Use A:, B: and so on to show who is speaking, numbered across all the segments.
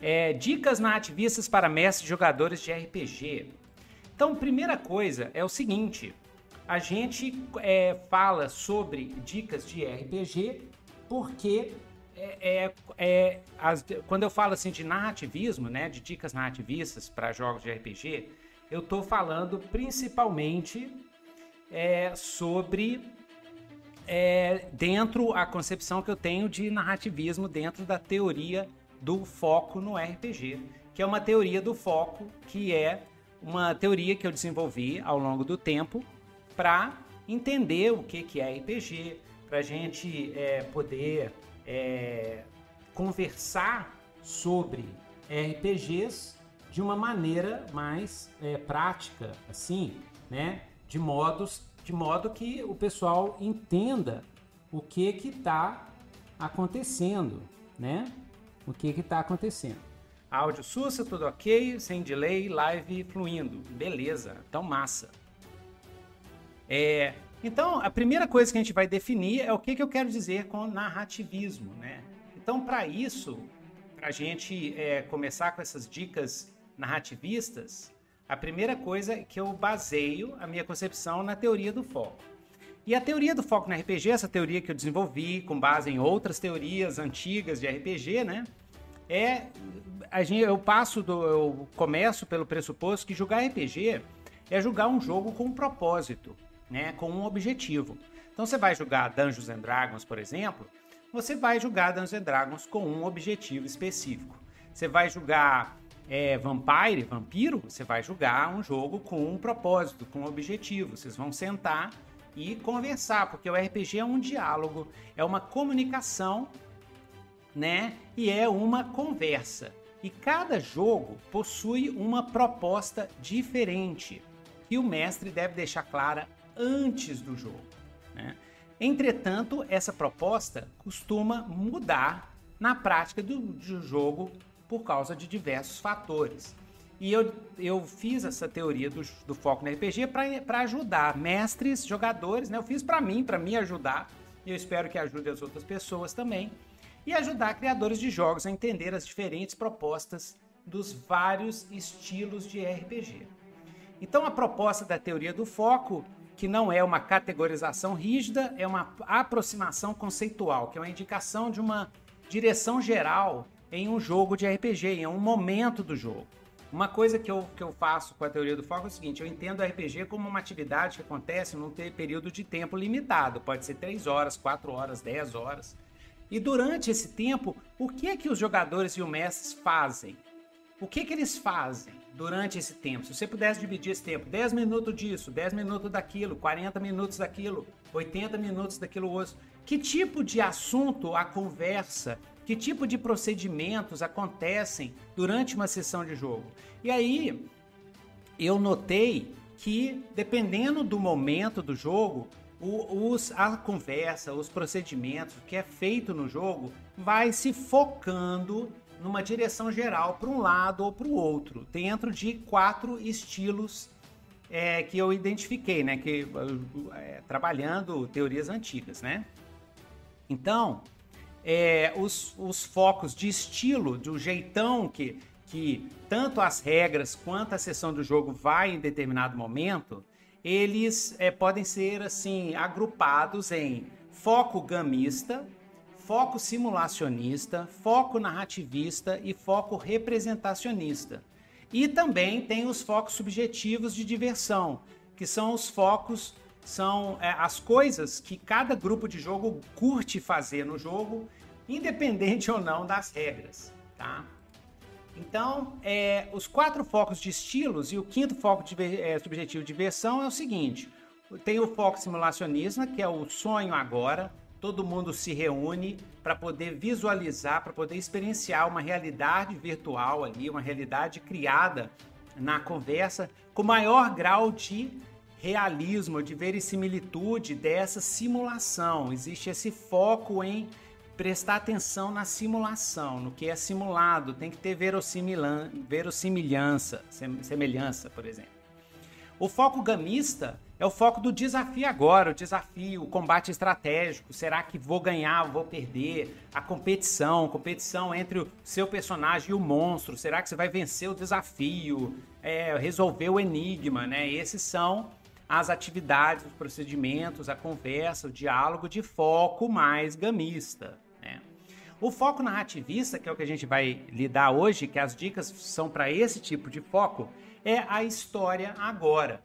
A: É, dicas narrativistas para mestres jogadores de RPG. Então, primeira coisa é o seguinte: a gente é, fala sobre dicas de RPG porque é, é, é as, quando eu falo assim de narrativismo, né, de dicas narrativistas para jogos de RPG, eu estou falando principalmente é, sobre é, dentro a concepção que eu tenho de narrativismo dentro da teoria do foco no RPG, que é uma teoria do foco que é uma teoria que eu desenvolvi ao longo do tempo para entender o que, que é RPG, para a gente é, poder é, conversar sobre RPGs de uma maneira mais é, prática, assim, né? De modos, de modo que o pessoal entenda o que que está acontecendo, né? O que está acontecendo. Áudio sussa, tudo ok, sem delay, live fluindo. Beleza, então massa. É, então, a primeira coisa que a gente vai definir é o que, que eu quero dizer com narrativismo, né? Então, para isso, para a gente é, começar com essas dicas narrativistas, a primeira coisa é que eu baseio a minha concepção na teoria do foco. E a teoria do foco no RPG, essa teoria que eu desenvolvi com base em outras teorias antigas de RPG, né? É a gente, eu passo do eu começo pelo pressuposto que jogar RPG é jogar um jogo com um propósito né, com um objetivo. Então você vai jogar Dungeons and Dragons, por exemplo, você vai jogar Dungeons and Dragons com um objetivo específico. Você vai jogar é, Vampire, Vampiro, você vai jogar um jogo com um propósito, com um objetivo. Vocês vão sentar e conversar, porque o RPG é um diálogo, é uma comunicação, né? E é uma conversa. E cada jogo possui uma proposta diferente que o mestre deve deixar clara antes do jogo. Né? Entretanto, essa proposta costuma mudar na prática do, do jogo por causa de diversos fatores. E eu, eu fiz essa teoria do, do foco no RPG para ajudar mestres, jogadores, né? Eu fiz para mim, para me ajudar, e eu espero que ajude as outras pessoas também, e ajudar criadores de jogos a entender as diferentes propostas dos vários estilos de RPG. Então, a proposta da teoria do foco que não é uma categorização rígida, é uma aproximação conceitual, que é uma indicação de uma direção geral em um jogo de RPG, em um momento do jogo. Uma coisa que eu, que eu faço com a teoria do foco é o seguinte: eu entendo o RPG como uma atividade que acontece num período de tempo limitado, pode ser 3 horas, 4 horas, 10 horas. E durante esse tempo, o que é que os jogadores e os mestres fazem? O que, que eles fazem durante esse tempo? Se você pudesse dividir esse tempo, 10 minutos disso, 10 minutos daquilo, 40 minutos daquilo, 80 minutos daquilo outro, que tipo de assunto a conversa, que tipo de procedimentos acontecem durante uma sessão de jogo? E aí eu notei que, dependendo do momento do jogo, o, os, a conversa, os procedimentos, que é feito no jogo, vai se focando numa direção geral para um lado ou para o outro, dentro de quatro estilos é, que eu identifiquei, né? Que é, trabalhando teorias antigas, né? Então, é, os, os focos de estilo, do jeitão que, que tanto as regras quanto a sessão do jogo vai em determinado momento, eles é, podem ser assim agrupados em foco gamista, foco simulacionista, foco narrativista e foco representacionista. E também tem os focos subjetivos de diversão, que são os focos, são é, as coisas que cada grupo de jogo curte fazer no jogo, independente ou não das regras, tá? Então, é, os quatro focos de estilos e o quinto foco de, é, subjetivo de diversão é o seguinte: tem o foco simulacionista, que é o sonho agora, todo mundo se reúne para poder visualizar, para poder experienciar uma realidade virtual ali, uma realidade criada na conversa com maior grau de realismo, de verosimilitude dessa simulação. Existe esse foco em prestar atenção na simulação, no que é simulado, tem que ter verossimilhança, semelhança, por exemplo. O foco gamista é o foco do desafio agora, o desafio, o combate estratégico. Será que vou ganhar, vou perder? A competição, competição entre o seu personagem e o monstro. Será que você vai vencer o desafio? É, resolver o enigma, né? Esses são as atividades, os procedimentos, a conversa, o diálogo de foco mais gamista. Né? O foco narrativista, que é o que a gente vai lidar hoje, que as dicas são para esse tipo de foco, é a história agora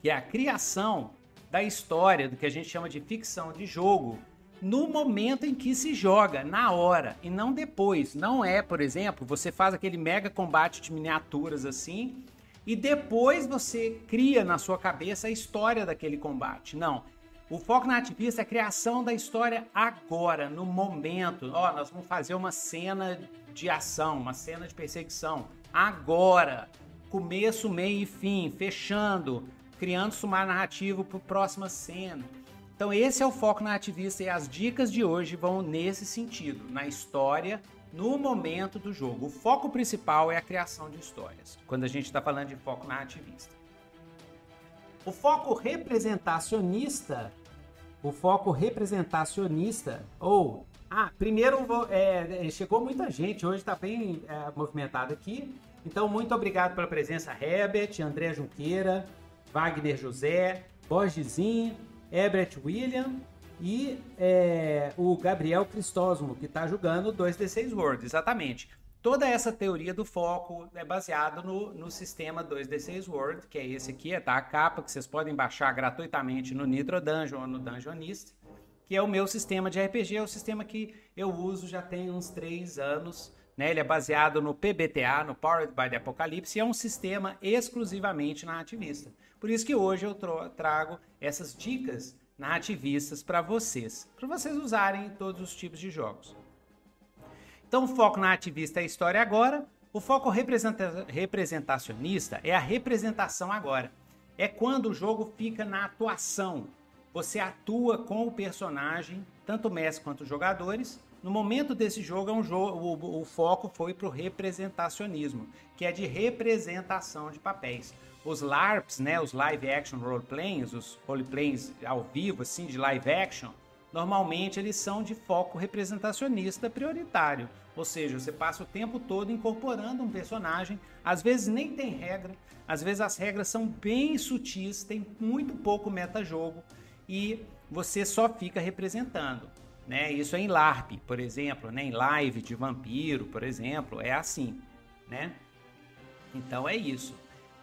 A: que é a criação da história, do que a gente chama de ficção de jogo, no momento em que se joga, na hora, e não depois. Não é, por exemplo, você faz aquele mega combate de miniaturas assim, e depois você cria na sua cabeça a história daquele combate. Não. O foco na ativista é a criação da história agora, no momento. Ó, nós vamos fazer uma cena de ação, uma cena de perseguição. Agora. Começo, meio e fim, fechando criando sumário narrativo para a próxima cena. Então esse é o foco narrativista e as dicas de hoje vão nesse sentido, na história, no momento do jogo. O foco principal é a criação de histórias, quando a gente está falando de foco narrativista. O foco representacionista, o foco representacionista, ou ah, primeiro é, é, chegou muita gente, hoje está bem é, movimentado aqui. Então, muito obrigado pela presença, Herbert, André Junqueira, Wagner José, Borgesinho, Ebert William e é, o Gabriel Cristóstomo, que está jogando 2D6 World. Exatamente. Toda essa teoria do foco é baseada no, no sistema 2D6 World, que é esse aqui, é tá? a capa que vocês podem baixar gratuitamente no Nitro Dungeon ou no Dungeonist, que é o meu sistema de RPG, é o sistema que eu uso já tem uns 3 anos. Né? Ele é baseado no PBTA, no Powered by the Apocalypse, e é um sistema exclusivamente narrativista. Por isso que hoje eu trago essas dicas narrativistas para vocês, para vocês usarem em todos os tipos de jogos. Então, o foco narrativista é a história agora, o foco representa representacionista é a representação agora. É quando o jogo fica na atuação. Você atua com o personagem, tanto o mestre quanto os jogadores. No momento desse jogo, é um jogo o, o foco foi para o representacionismo, que é de representação de papéis os LARPs, né, os live action role plays, os roleplays ao vivo assim de live action, normalmente eles são de foco representacionista prioritário. Ou seja, você passa o tempo todo incorporando um personagem, às vezes nem tem regra, às vezes as regras são bem sutis, tem muito pouco metajogo e você só fica representando. Né? Isso é em LARP, por exemplo, né? em live de vampiro, por exemplo, é assim. Né? Então é isso.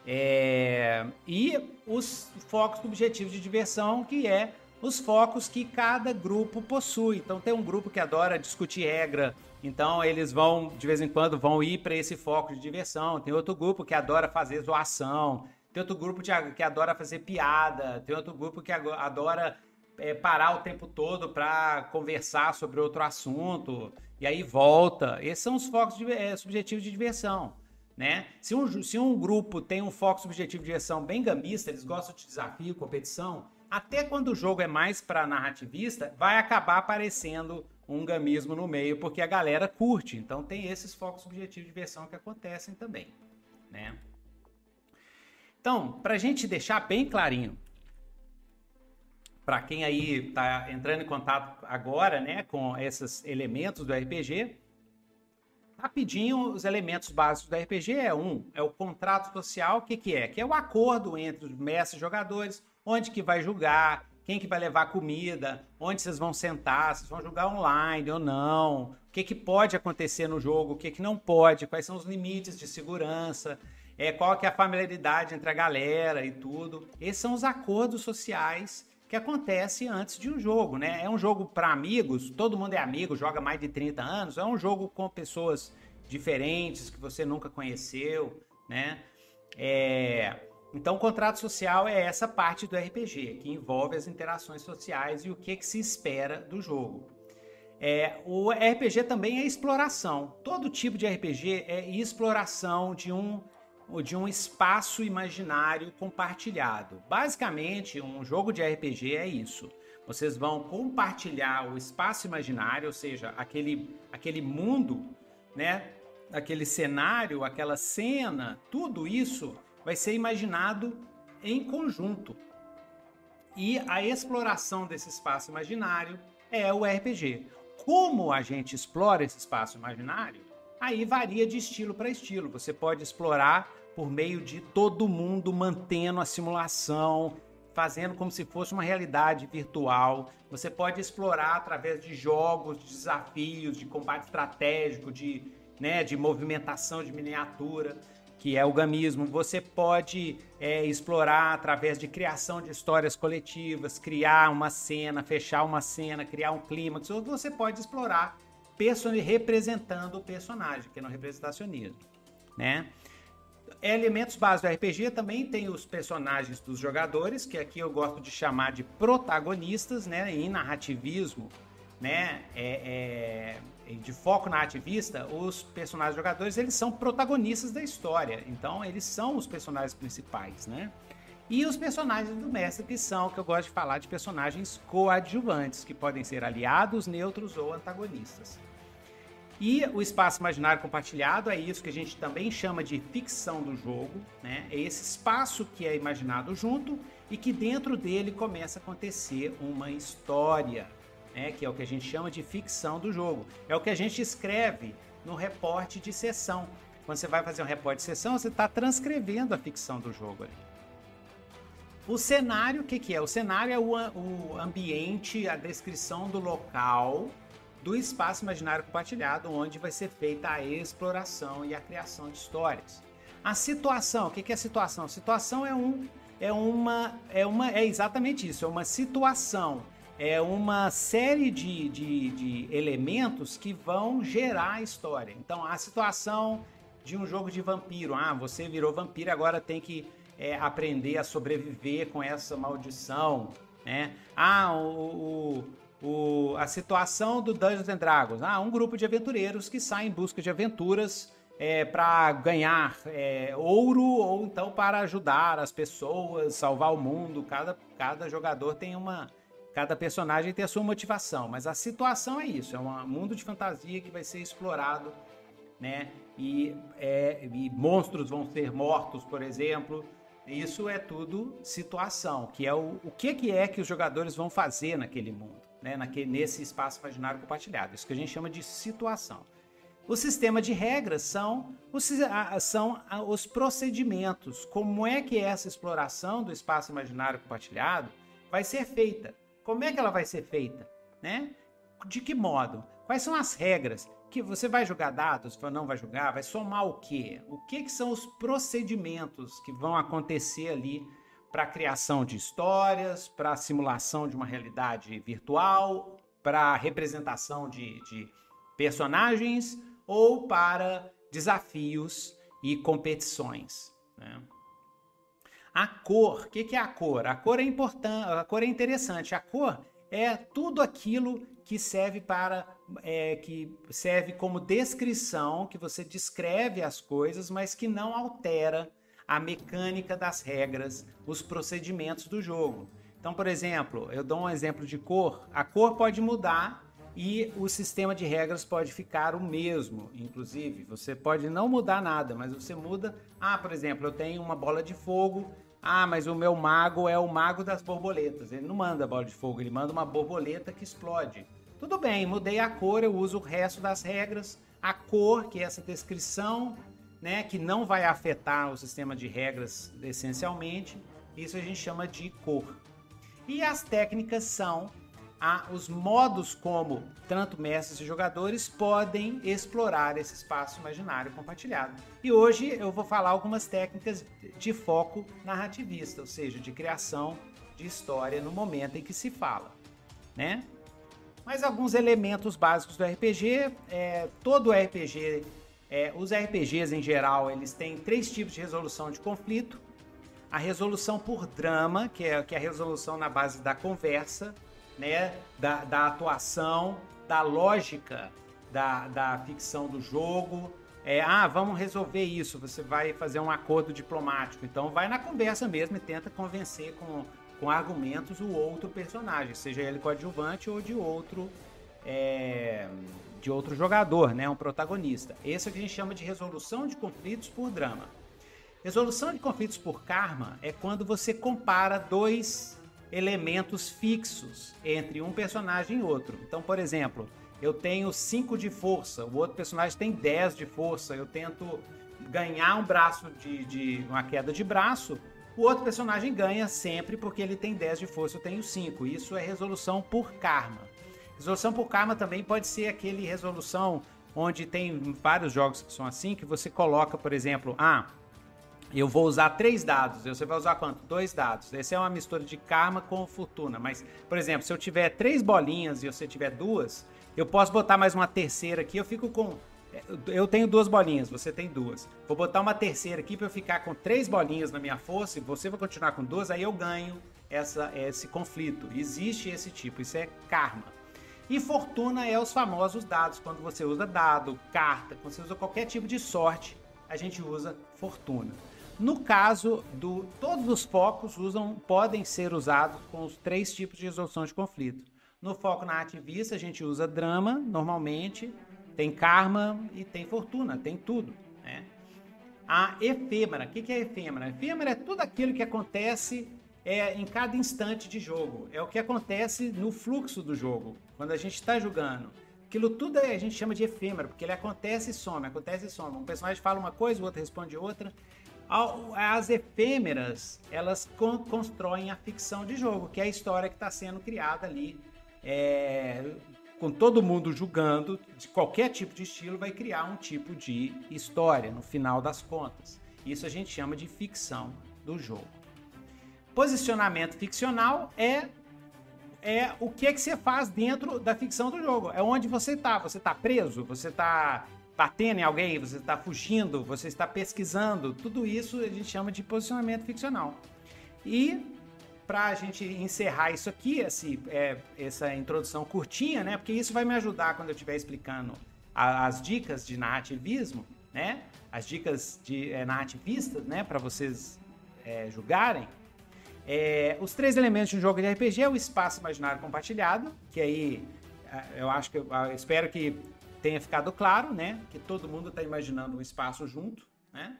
A: É, e os focos objetivos de diversão, que é os focos que cada grupo possui. Então tem um grupo que adora discutir regra, então eles vão de vez em quando vão ir para esse foco de diversão. Tem outro grupo que adora fazer zoação, tem outro grupo que adora fazer piada, tem outro grupo que adora é, parar o tempo todo para conversar sobre outro assunto e aí volta. Esses são os focos de, é, subjetivos de diversão. Né? Se, um, se um grupo tem um foco subjetivo de direção bem gamista, eles gostam de desafio, competição, até quando o jogo é mais para narrativista, vai acabar aparecendo um gamismo no meio, porque a galera curte. Então tem esses focos subjetivos de diversão que acontecem também. Né? Então, para a gente deixar bem clarinho, para quem aí está entrando em contato agora né, com esses elementos do RPG, Rapidinho, os elementos básicos do RPG é um, é o contrato social, o que, que é? Que é o acordo entre os mestres e jogadores, onde que vai julgar, quem que vai levar comida, onde vocês vão sentar, vocês vão jogar online ou não, o que, que pode acontecer no jogo, o que, que não pode, quais são os limites de segurança, é, qual que é a familiaridade entre a galera e tudo. Esses são os acordos sociais que acontecem antes de um jogo, né? É um jogo para amigos, todo mundo é amigo, joga mais de 30 anos, é um jogo com pessoas diferentes que você nunca conheceu, né? É... Então, o contrato social é essa parte do RPG, que envolve as interações sociais e o que, que se espera do jogo. É, o RPG também é exploração. Todo tipo de RPG é exploração de um de um espaço imaginário compartilhado. Basicamente, um jogo de RPG é isso. Vocês vão compartilhar o espaço imaginário, ou seja, aquele, aquele mundo, né? Aquele cenário, aquela cena, tudo isso vai ser imaginado em conjunto. E a exploração desse espaço imaginário é o RPG. Como a gente explora esse espaço imaginário, aí varia de estilo para estilo. Você pode explorar por meio de todo mundo mantendo a simulação, fazendo como se fosse uma realidade virtual. Você pode explorar através de jogos, de desafios, de combate estratégico, de, né, de movimentação de miniatura que é o gamismo, você pode é, explorar através de criação de histórias coletivas, criar uma cena, fechar uma cena, criar um clímax, você pode explorar representando o personagem, que é no representacionismo, né? Elementos básicos do RPG também tem os personagens dos jogadores, que aqui eu gosto de chamar de protagonistas, né? Em narrativismo, né? É, é de foco na ativista, os personagens jogadores eles são protagonistas da história. Então eles são os personagens principais, né? E os personagens do mestre que são, que eu gosto de falar de personagens coadjuvantes, que podem ser aliados, neutros ou antagonistas. E o espaço imaginário compartilhado é isso que a gente também chama de ficção do jogo, né? É esse espaço que é imaginado junto e que dentro dele começa a acontecer uma história, né, que é o que a gente chama de ficção do jogo. É o que a gente escreve no reporte de sessão. Quando você vai fazer um reporte de sessão, você está transcrevendo a ficção do jogo ali. O cenário, o que, que é? O cenário é o, o ambiente, a descrição do local, do espaço imaginário compartilhado, onde vai ser feita a exploração e a criação de histórias. A situação, o que, que é situação? Situação é um, é uma, é uma, é exatamente isso, é uma situação é uma série de, de, de, elementos que vão gerar a história. Então, a situação de um jogo de vampiro. Ah, você virou vampiro, agora tem que é, aprender a sobreviver com essa maldição. Né? Ah, o, o, o, a situação do Dungeons and Dragons. Ah, um grupo de aventureiros que saem em busca de aventuras é, para ganhar é, ouro ou então para ajudar as pessoas, salvar o mundo. Cada, cada jogador tem uma Cada personagem tem a sua motivação, mas a situação é isso, é um mundo de fantasia que vai ser explorado, né? E, é, e monstros vão ser mortos, por exemplo. Isso é tudo situação, que é o, o que, que é que os jogadores vão fazer naquele mundo, né? Naquele, nesse espaço imaginário compartilhado. Isso que a gente chama de situação. O sistema de regras são os, são os procedimentos. Como é que essa exploração do espaço imaginário compartilhado vai ser feita? Como é que ela vai ser feita? Né? De que modo? Quais são as regras? Que você vai jogar dados, não vai jogar? Vai somar o quê? O que, que são os procedimentos que vão acontecer ali para a criação de histórias, para a simulação de uma realidade virtual, para a representação de, de personagens ou para desafios e competições. Né? A cor, o que, que é a cor? A cor é importante, a cor é interessante. A cor é tudo aquilo que serve para é, que serve como descrição, que você descreve as coisas, mas que não altera a mecânica das regras, os procedimentos do jogo. Então, por exemplo, eu dou um exemplo de cor. A cor pode mudar e o sistema de regras pode ficar o mesmo. Inclusive, você pode não mudar nada, mas você muda. Ah, por exemplo, eu tenho uma bola de fogo ah, mas o meu mago é o mago das borboletas. Ele não manda bola de fogo, ele manda uma borboleta que explode. Tudo bem, mudei a cor, eu uso o resto das regras. A cor, que é essa descrição, né, que não vai afetar o sistema de regras essencialmente, isso a gente chama de cor. E as técnicas são a, os modos como tanto mestres e jogadores podem explorar esse espaço imaginário compartilhado. E hoje eu vou falar algumas técnicas de foco narrativista, ou seja, de criação de história no momento em que se fala, né? Mas alguns elementos básicos do RPG, é, todo RPG, é, os RPGs em geral, eles têm três tipos de resolução de conflito. A resolução por drama, que é, que é a resolução na base da conversa, né, da, da atuação, da lógica da, da ficção do jogo. É, ah, vamos resolver isso. Você vai fazer um acordo diplomático. Então, vai na conversa mesmo e tenta convencer com, com argumentos o outro personagem, seja ele coadjuvante ou de outro é, de outro jogador, né, um protagonista. Esse é o que a gente chama de resolução de conflitos por drama. Resolução de conflitos por karma é quando você compara dois elementos fixos entre um personagem e outro. Então, por exemplo, eu tenho 5 de força, o outro personagem tem 10 de força, eu tento ganhar um braço de, de, uma queda de braço, o outro personagem ganha sempre porque ele tem 10 de força, eu tenho 5. Isso é resolução por karma. Resolução por karma também pode ser aquele resolução onde tem vários jogos que são assim, que você coloca, por exemplo, ah, eu vou usar três dados. Você vai usar quanto? Dois dados. Essa é uma mistura de karma com fortuna. Mas, por exemplo, se eu tiver três bolinhas e você tiver duas, eu posso botar mais uma terceira aqui. Eu fico com. Eu tenho duas bolinhas, você tem duas. Vou botar uma terceira aqui para eu ficar com três bolinhas na minha força e você vai continuar com duas, aí eu ganho essa, esse conflito. Existe esse tipo, isso é karma. E fortuna é os famosos dados. Quando você usa dado, carta, quando você usa qualquer tipo de sorte, a gente usa fortuna. No caso do todos os focos usam podem ser usados com os três tipos de resolução de conflito. No foco na ativista a gente usa drama normalmente, tem karma e tem fortuna, tem tudo, né? A efêmera, o que, que é efêmera? Efêmera é tudo aquilo que acontece é, em cada instante de jogo. É o que acontece no fluxo do jogo, quando a gente está jogando. Aquilo tudo a gente chama de efêmero, porque ele acontece e some, acontece e some. Um personagem fala uma coisa, o outro responde outra. As efêmeras, elas constroem a ficção de jogo, que é a história que está sendo criada ali. É, com todo mundo julgando, de qualquer tipo de estilo, vai criar um tipo de história, no final das contas. Isso a gente chama de ficção do jogo. Posicionamento ficcional é é o que é que você faz dentro da ficção do jogo. É onde você está. Você está preso, você está batendo em alguém, você está fugindo, você está pesquisando, tudo isso a gente chama de posicionamento ficcional. E para a gente encerrar isso aqui, esse, é, essa introdução curtinha, né? Porque isso vai me ajudar quando eu estiver explicando a, as dicas de narrativismo, né? As dicas de é, narrativistas, né? Para vocês é, julgarem. É, os três elementos de um jogo de RPG é o espaço imaginário compartilhado, que aí é, eu acho que eu, espero que tenha ficado claro, né? Que todo mundo está imaginando um espaço junto, né?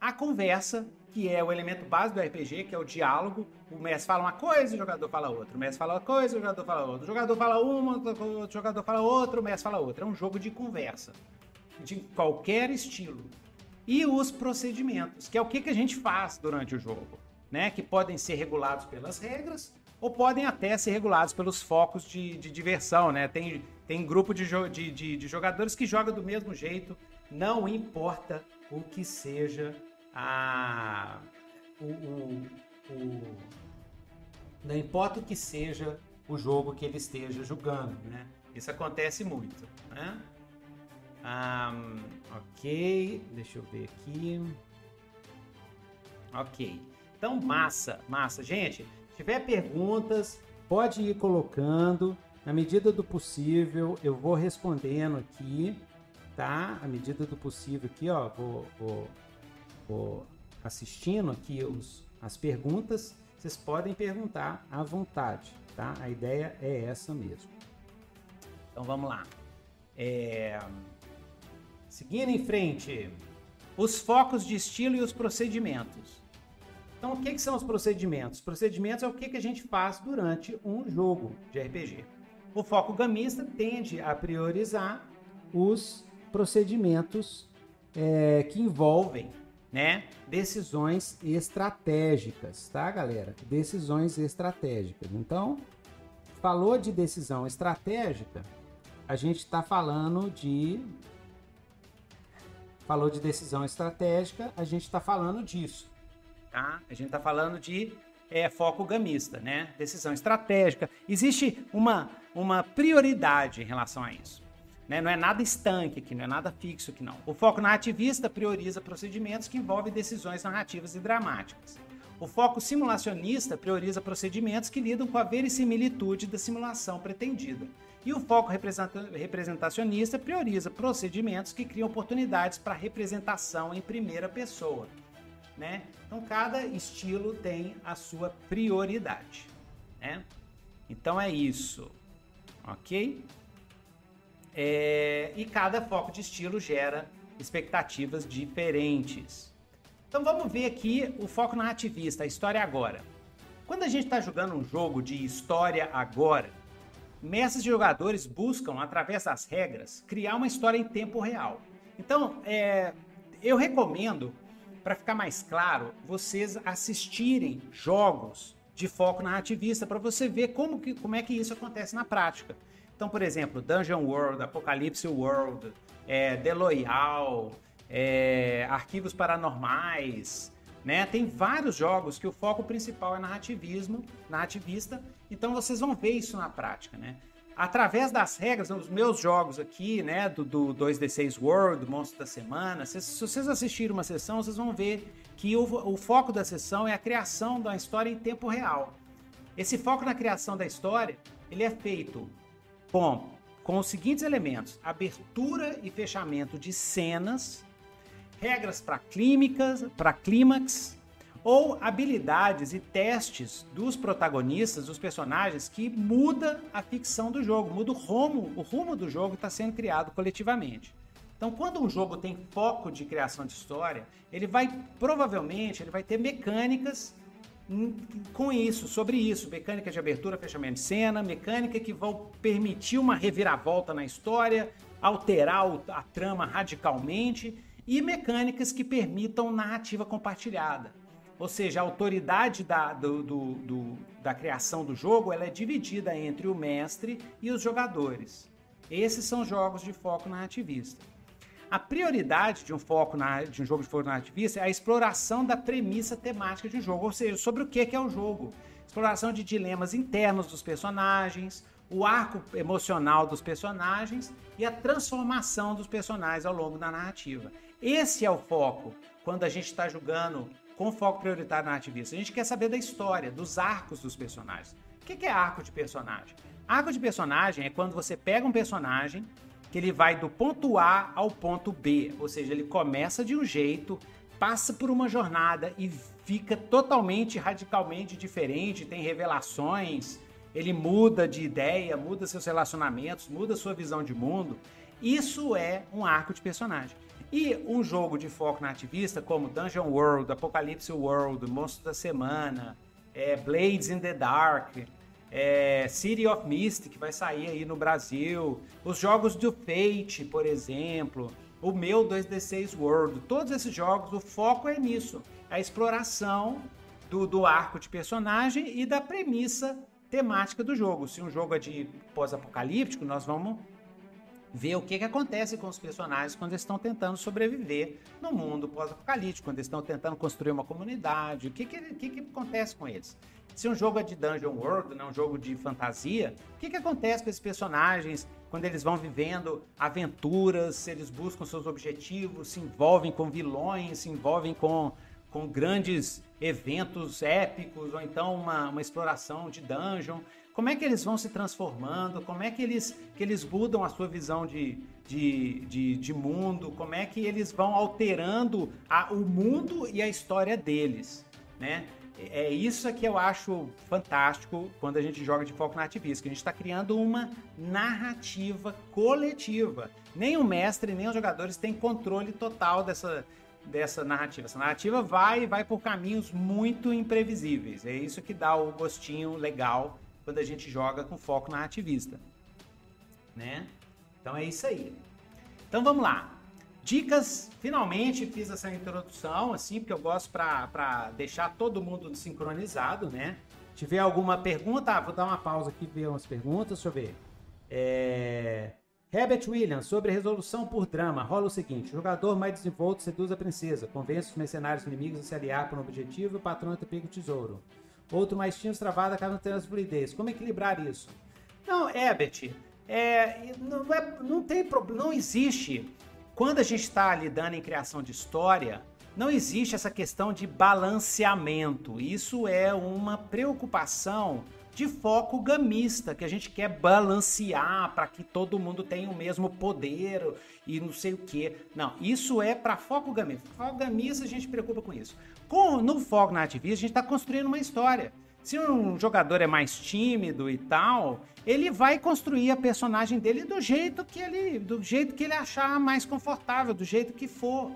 A: A conversa, que é o elemento básico do RPG, que é o diálogo. O mestre fala uma coisa, o jogador fala outra. O mestre fala uma coisa, o jogador fala outra. O jogador fala uma, o jogador fala outra, o mestre fala outra. É um jogo de conversa, de qualquer estilo. E os procedimentos, que é o que, que a gente faz durante o jogo, né? Que podem ser regulados pelas regras ou podem até ser regulados pelos focos de, de diversão, né? Tem tem grupo de, de, de, de jogadores que joga do mesmo jeito, não importa o que seja a. O, o, o, não importa o que seja o jogo que ele esteja jogando, né? Isso acontece muito, né? Um, ok, deixa eu ver aqui. Ok. Então, massa, massa. Gente, se tiver perguntas, pode ir colocando. Na medida do possível, eu vou respondendo aqui, tá? À medida do possível aqui, ó, vou, vou, vou assistindo aqui os, as perguntas. Vocês podem perguntar à vontade, tá? A ideia é essa mesmo. Então vamos lá. É... Seguindo em frente, os focos de estilo e os procedimentos. Então, o que, que são os procedimentos? Procedimentos é o que, que a gente faz durante um jogo de RPG. O foco gamista tende a priorizar os procedimentos é, que envolvem né, decisões estratégicas, tá, galera? Decisões estratégicas. Então, falou de decisão estratégica, a gente está falando de. Falou de decisão estratégica, a gente está falando disso, tá? A gente está falando de é, foco gamista, né? Decisão estratégica. Existe uma, uma prioridade em relação a isso. Né? Não é nada estanque aqui, não é nada fixo aqui, não. O foco narrativista prioriza procedimentos que envolvem decisões narrativas e dramáticas. O foco simulacionista prioriza procedimentos que lidam com a verosimilitude da simulação pretendida. E o foco representacionista prioriza procedimentos que criam oportunidades para representação em primeira pessoa né? Então cada estilo tem a sua prioridade, né? Então é isso, ok? É, e cada foco de estilo gera expectativas diferentes. Então vamos ver aqui o foco narrativista, a história agora. Quando a gente está jogando um jogo de história agora, mestres e jogadores buscam, através das regras, criar uma história em tempo real. Então, é, eu recomendo, para ficar mais claro, vocês assistirem jogos de foco narrativista para você ver como, que, como é que isso acontece na prática. Então, por exemplo, Dungeon World, Apocalipse World, é, The Loyal, é, Arquivos Paranormais, né? Tem vários jogos que o foco principal é narrativismo, narrativista, então vocês vão ver isso na prática, né? Através das regras, nos meus jogos aqui, né, do, do 2D6 World, Monstro da Semana, se, se vocês assistirem uma sessão, vocês vão ver que o, o foco da sessão é a criação da história em tempo real. Esse foco na criação da história, ele é feito com, com os seguintes elementos: abertura e fechamento de cenas, regras para clínicas, para clímax, ou habilidades e testes dos protagonistas, dos personagens, que muda a ficção do jogo, muda o rumo, o rumo do jogo está sendo criado coletivamente. Então, quando um jogo tem foco de criação de história, ele vai provavelmente ele vai ter mecânicas com isso, sobre isso, mecânica de abertura, fechamento de cena, mecânica que vão permitir uma reviravolta na história, alterar a trama radicalmente e mecânicas que permitam narrativa compartilhada. Ou seja, a autoridade da, do, do, do, da criação do jogo ela é dividida entre o mestre e os jogadores. Esses são jogos de foco narrativista. A prioridade de um foco na, de um jogo de foco narrativista é a exploração da premissa temática de um jogo, ou seja, sobre o que é o jogo. Exploração de dilemas internos dos personagens, o arco emocional dos personagens e a transformação dos personagens ao longo da narrativa. Esse é o foco quando a gente está jogando com foco prioritário na narrativista. A gente quer saber da história, dos arcos dos personagens. O que é arco de personagem? Arco de personagem é quando você pega um personagem que ele vai do ponto A ao ponto B, ou seja, ele começa de um jeito, passa por uma jornada e fica totalmente, radicalmente diferente, tem revelações, ele muda de ideia, muda seus relacionamentos, muda sua visão de mundo. Isso é um arco de personagem. E um jogo de foco na ativista, como Dungeon World, Apocalypse World, Monstro da Semana, é, Blades in the Dark, é, City of Mist, que vai sair aí no Brasil, os jogos do Fate, por exemplo, o meu 2D6 World, todos esses jogos, o foco é nisso, a exploração do, do arco de personagem e da premissa temática do jogo. Se um jogo é de pós-apocalíptico, nós vamos ver o que, que acontece com os personagens quando eles estão tentando sobreviver no mundo pós-apocalíptico, quando eles estão tentando construir uma comunidade, o que, que, que, que acontece com eles. Se um jogo é de Dungeon World, né, um jogo de fantasia, o que, que acontece com esses personagens quando eles vão vivendo aventuras, se eles buscam seus objetivos, se envolvem com vilões, se envolvem com, com grandes eventos épicos, ou então uma, uma exploração de dungeon como é que eles vão se transformando, como é que eles, que eles mudam a sua visão de, de, de, de mundo, como é que eles vão alterando a, o mundo e a história deles, né? É isso que eu acho fantástico quando a gente joga de foco na ativista, que a gente está criando uma narrativa coletiva. Nem o mestre, nem os jogadores têm controle total dessa, dessa narrativa. Essa narrativa vai vai por caminhos muito imprevisíveis. É isso que dá o gostinho legal quando a gente joga com foco na ativista, né? Então é isso aí. Então vamos lá. Dicas, finalmente fiz essa introdução, assim, porque eu gosto para deixar todo mundo sincronizado, né? Tiver alguma pergunta, ah, vou dar uma pausa aqui ver umas perguntas, deixa eu ver. É... Herbert Williams, sobre resolução por drama, rola o seguinte: o jogador mais desenvolto seduz a princesa, convence os mercenários inimigos a se aliar para um objetivo e o patrão pega o tesouro outro mais tímido, travado, acaba não tendo fluidez. Como equilibrar isso? Não, Herbert, é, não, é, não tem problema, não existe. Quando a gente está lidando em criação de história, não existe essa questão de balanceamento. Isso é uma preocupação de foco gamista, que a gente quer balancear para que todo mundo tenha o mesmo poder e não sei o que. Não, isso é para foco gamista. Foco gamista a gente se preocupa com isso. Com, no foco na ativismo, a gente está construindo uma história. Se um jogador é mais tímido e tal, ele vai construir a personagem dele do jeito que ele, do jeito que ele achar mais confortável, do jeito que for,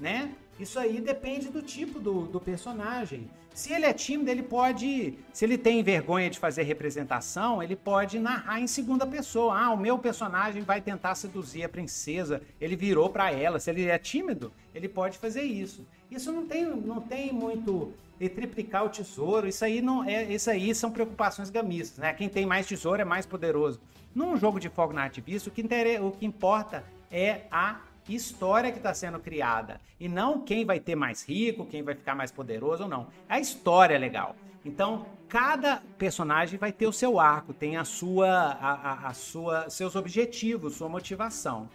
A: né? Isso aí depende do tipo do, do personagem. Se ele é tímido, ele pode. Se ele tem vergonha de fazer representação, ele pode narrar em segunda pessoa. Ah, o meu personagem vai tentar seduzir a princesa. Ele virou para ela. Se ele é tímido, ele pode fazer isso. Isso não tem, não tem muito e triplicar o tesouro. Isso aí não é, isso aí são preocupações gamistas, né? Quem tem mais tesouro é mais poderoso. Num jogo de fogo nativista, o que, inter... o que importa é a história que está sendo criada e não quem vai ter mais rico, quem vai ficar mais poderoso ou não. A história é legal. Então, cada personagem vai ter o seu arco, tem a sua, a, a, a sua, seus objetivos, sua motivação.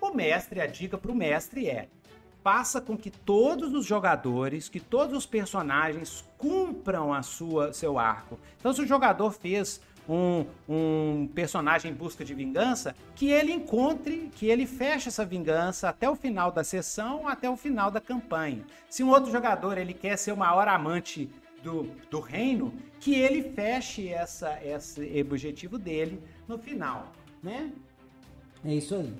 A: O mestre, a dica para o mestre é: faça com que todos os jogadores, que todos os personagens cumpram a sua seu arco. Então, se o jogador fez um, um personagem em busca de vingança, que ele encontre, que ele feche essa vingança até o final da sessão, até o final da campanha. Se um outro jogador ele quer ser o maior amante do, do reino, que ele feche essa, esse objetivo dele no final, né? É isso aí.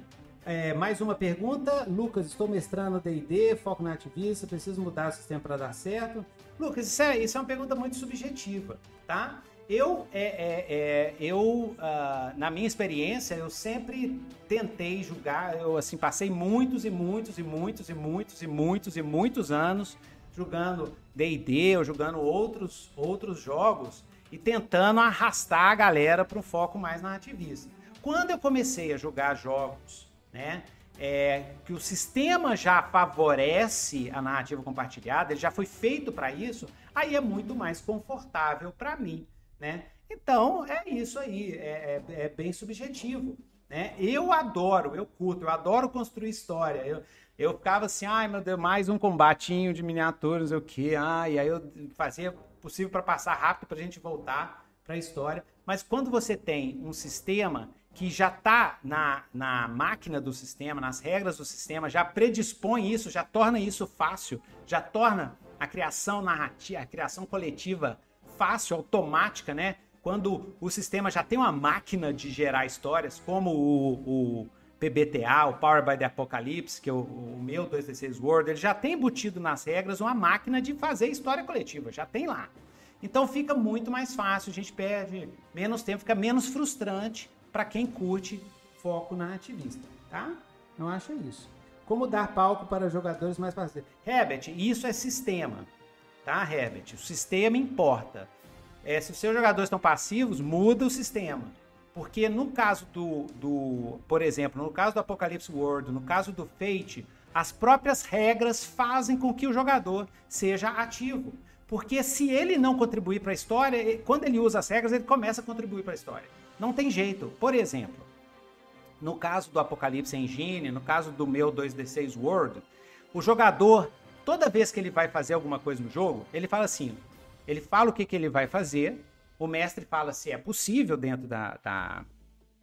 A: É, mais uma pergunta. Lucas, estou mestrando D&D, foco na ativista, preciso mudar o sistema para dar certo. Lucas, isso é, isso é uma pergunta muito subjetiva, tá? Eu, é, é, é eu uh, na minha experiência, eu sempre tentei julgar, eu assim, passei muitos e muitos e muitos e muitos e muitos e muitos anos jogando D&D ou jogando outros, outros jogos e tentando arrastar a galera para um foco mais nativista. Quando eu comecei a jogar jogos, né, é, que o sistema já favorece a narrativa compartilhada, ele já foi feito para isso, aí é muito mais confortável para mim né? Então, é isso aí, é, é, é, bem subjetivo, né? Eu adoro, eu curto, eu adoro construir história, eu, eu ficava assim, ai meu Deus, mais um combatinho de miniatura, não sei o que, ai, aí eu fazia possível para passar rápido para a gente voltar para a história, mas quando você tem um sistema que já está na, na máquina do sistema, nas regras do sistema, já predispõe isso, já torna isso fácil, já torna a criação narrativa, a criação coletiva fácil, automática, né? Quando o sistema já tem uma máquina de gerar histórias, como o, o PBTA, o Power by the Apocalypse, que é o, o meu 2D6 World, ele já tem embutido nas regras uma máquina de fazer história coletiva, já tem lá. Então fica muito mais fácil, a gente perde menos tempo, fica menos frustrante para quem curte foco na ativista, tá? Eu acho isso. Como dar palco para jogadores mais parceiros? Herbert, isso é sistema tá, Herbert? O sistema importa. É, se os seus jogadores estão passivos, muda o sistema. Porque no caso do, do, por exemplo, no caso do Apocalipse World, no caso do Fate, as próprias regras fazem com que o jogador seja ativo. Porque se ele não contribuir para a história, quando ele usa as regras, ele começa a contribuir para a história. Não tem jeito. Por exemplo, no caso do Apocalipse Engine, no caso do meu 2D6 World, o jogador toda vez que ele vai fazer alguma coisa no jogo, ele fala assim: ele fala o que, que ele vai fazer, o mestre fala se é possível dentro da, da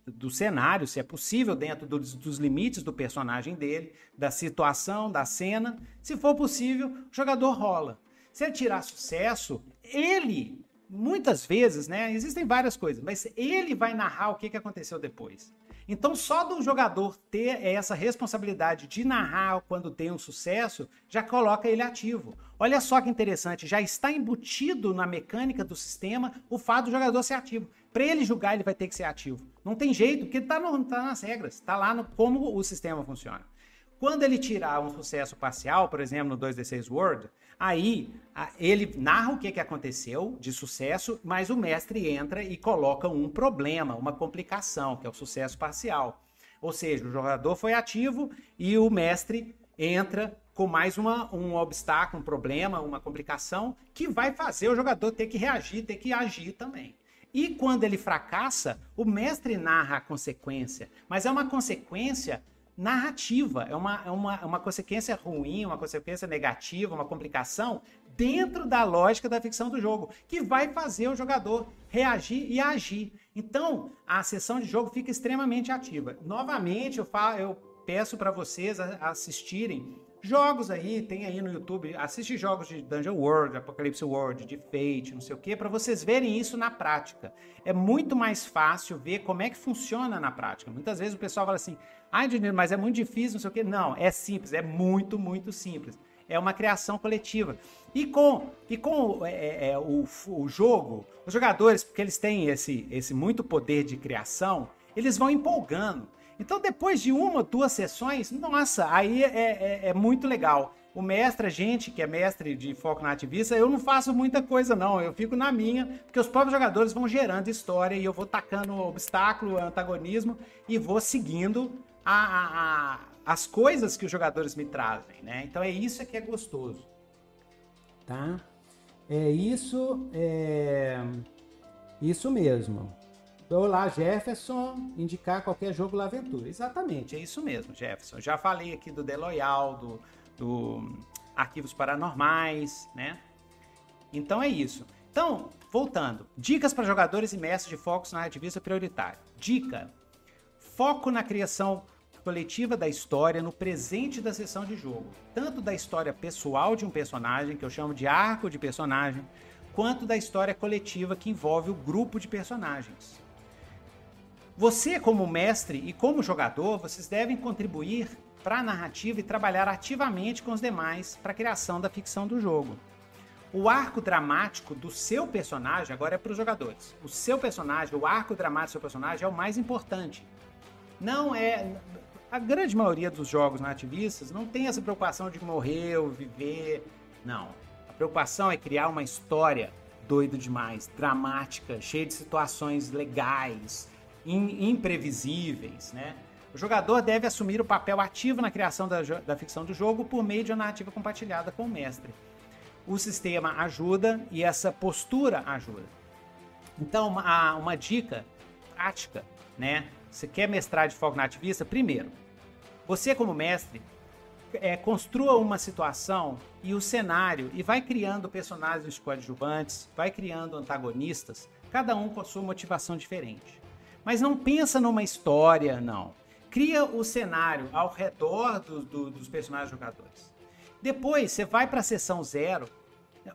A: do cenário, se é possível dentro dos, dos, limites do personagem dele, da situação, da cena. Se for possível, o jogador rola. Se ele tirar sucesso, ele, muitas vezes, né? Existem várias coisas, mas ele vai narrar o que, que aconteceu depois. Então, só do jogador ter essa responsabilidade de narrar quando tem um sucesso, já coloca ele ativo. Olha só que interessante, já está embutido na mecânica do sistema o fato do jogador ser ativo. Para ele julgar, ele vai ter que ser ativo. Não tem jeito, porque está tá nas regras, está lá no como o sistema funciona. Quando ele tirar um sucesso parcial, por exemplo, no 2D6 World, aí ele narra o que, que aconteceu de sucesso, mas o mestre entra e coloca um problema, uma complicação, que é o sucesso parcial. Ou seja, o jogador foi ativo e o mestre entra com mais uma, um obstáculo, um problema, uma complicação que vai fazer o jogador ter que reagir, ter que agir também. E quando ele fracassa, o mestre narra a consequência, mas é uma consequência narrativa, é uma, é uma, é uma consequência ruim, uma consequência negativa, uma complicação dentro da lógica da ficção do jogo, que vai fazer o jogador reagir e agir. Então, a sessão de jogo fica extremamente ativa. Novamente, eu, falo, eu peço para vocês assistirem jogos aí, tem aí no YouTube, assiste jogos de Dungeon World, Apocalypse World, de Fate, não sei o que, para vocês verem isso na prática. É muito mais fácil ver como é que funciona na prática. Muitas vezes o pessoal fala assim, ai, ah, mas é muito difícil, não sei o que. Não, é simples, é muito, muito simples. é uma criação coletiva. E com, e com é, é, é, o, o jogo, os jogadores, porque eles têm esse, esse muito poder de criação, eles vão empolgando. Então, depois de uma ou duas sessões, nossa, aí é, é, é muito legal. O mestre, a gente que é mestre de foco na ativista, eu não faço muita coisa, não. Eu fico na minha, porque os próprios jogadores vão gerando história e eu vou tacando obstáculo, antagonismo e vou seguindo a, a, a, as coisas que os jogadores me trazem, né? Então é isso que é gostoso. Tá? É isso, é isso mesmo. Olá, Jefferson, indicar qualquer jogo La Aventura. Exatamente, é isso mesmo, Jefferson. Já falei aqui do The Loyal, do do Arquivos Paranormais, né? Então é isso. Então, voltando. Dicas para jogadores e mestres de focos narrativista prioritário. Dica: foco na criação coletiva da história no presente da sessão de jogo, tanto da história pessoal de um personagem, que eu chamo de arco de personagem, quanto da história coletiva que envolve o grupo de personagens. Você, como mestre e como jogador, vocês devem contribuir para a narrativa e trabalhar ativamente com os demais para a criação da ficção do jogo. O arco dramático do seu personagem agora é para os jogadores. O seu personagem, o arco dramático do seu personagem é o mais importante. Não é. A grande maioria dos jogos nativistas não tem essa preocupação de morrer ou viver. Não. A preocupação é criar uma história doido demais, dramática, cheia de situações legais, imprevisíveis, né? O jogador deve assumir o papel ativo na criação da, da ficção do jogo por meio de uma narrativa compartilhada com o mestre. O sistema ajuda e essa postura ajuda. Então, uma, uma dica prática, né? Você quer mestrar de foco nativista? Primeiro, você como mestre é, construa uma situação e o cenário e vai criando personagens coadjuvantes, vai criando antagonistas, cada um com a sua motivação diferente. Mas não pensa numa história, não cria o cenário ao redor do, do, dos personagens jogadores. Depois você vai para a sessão zero,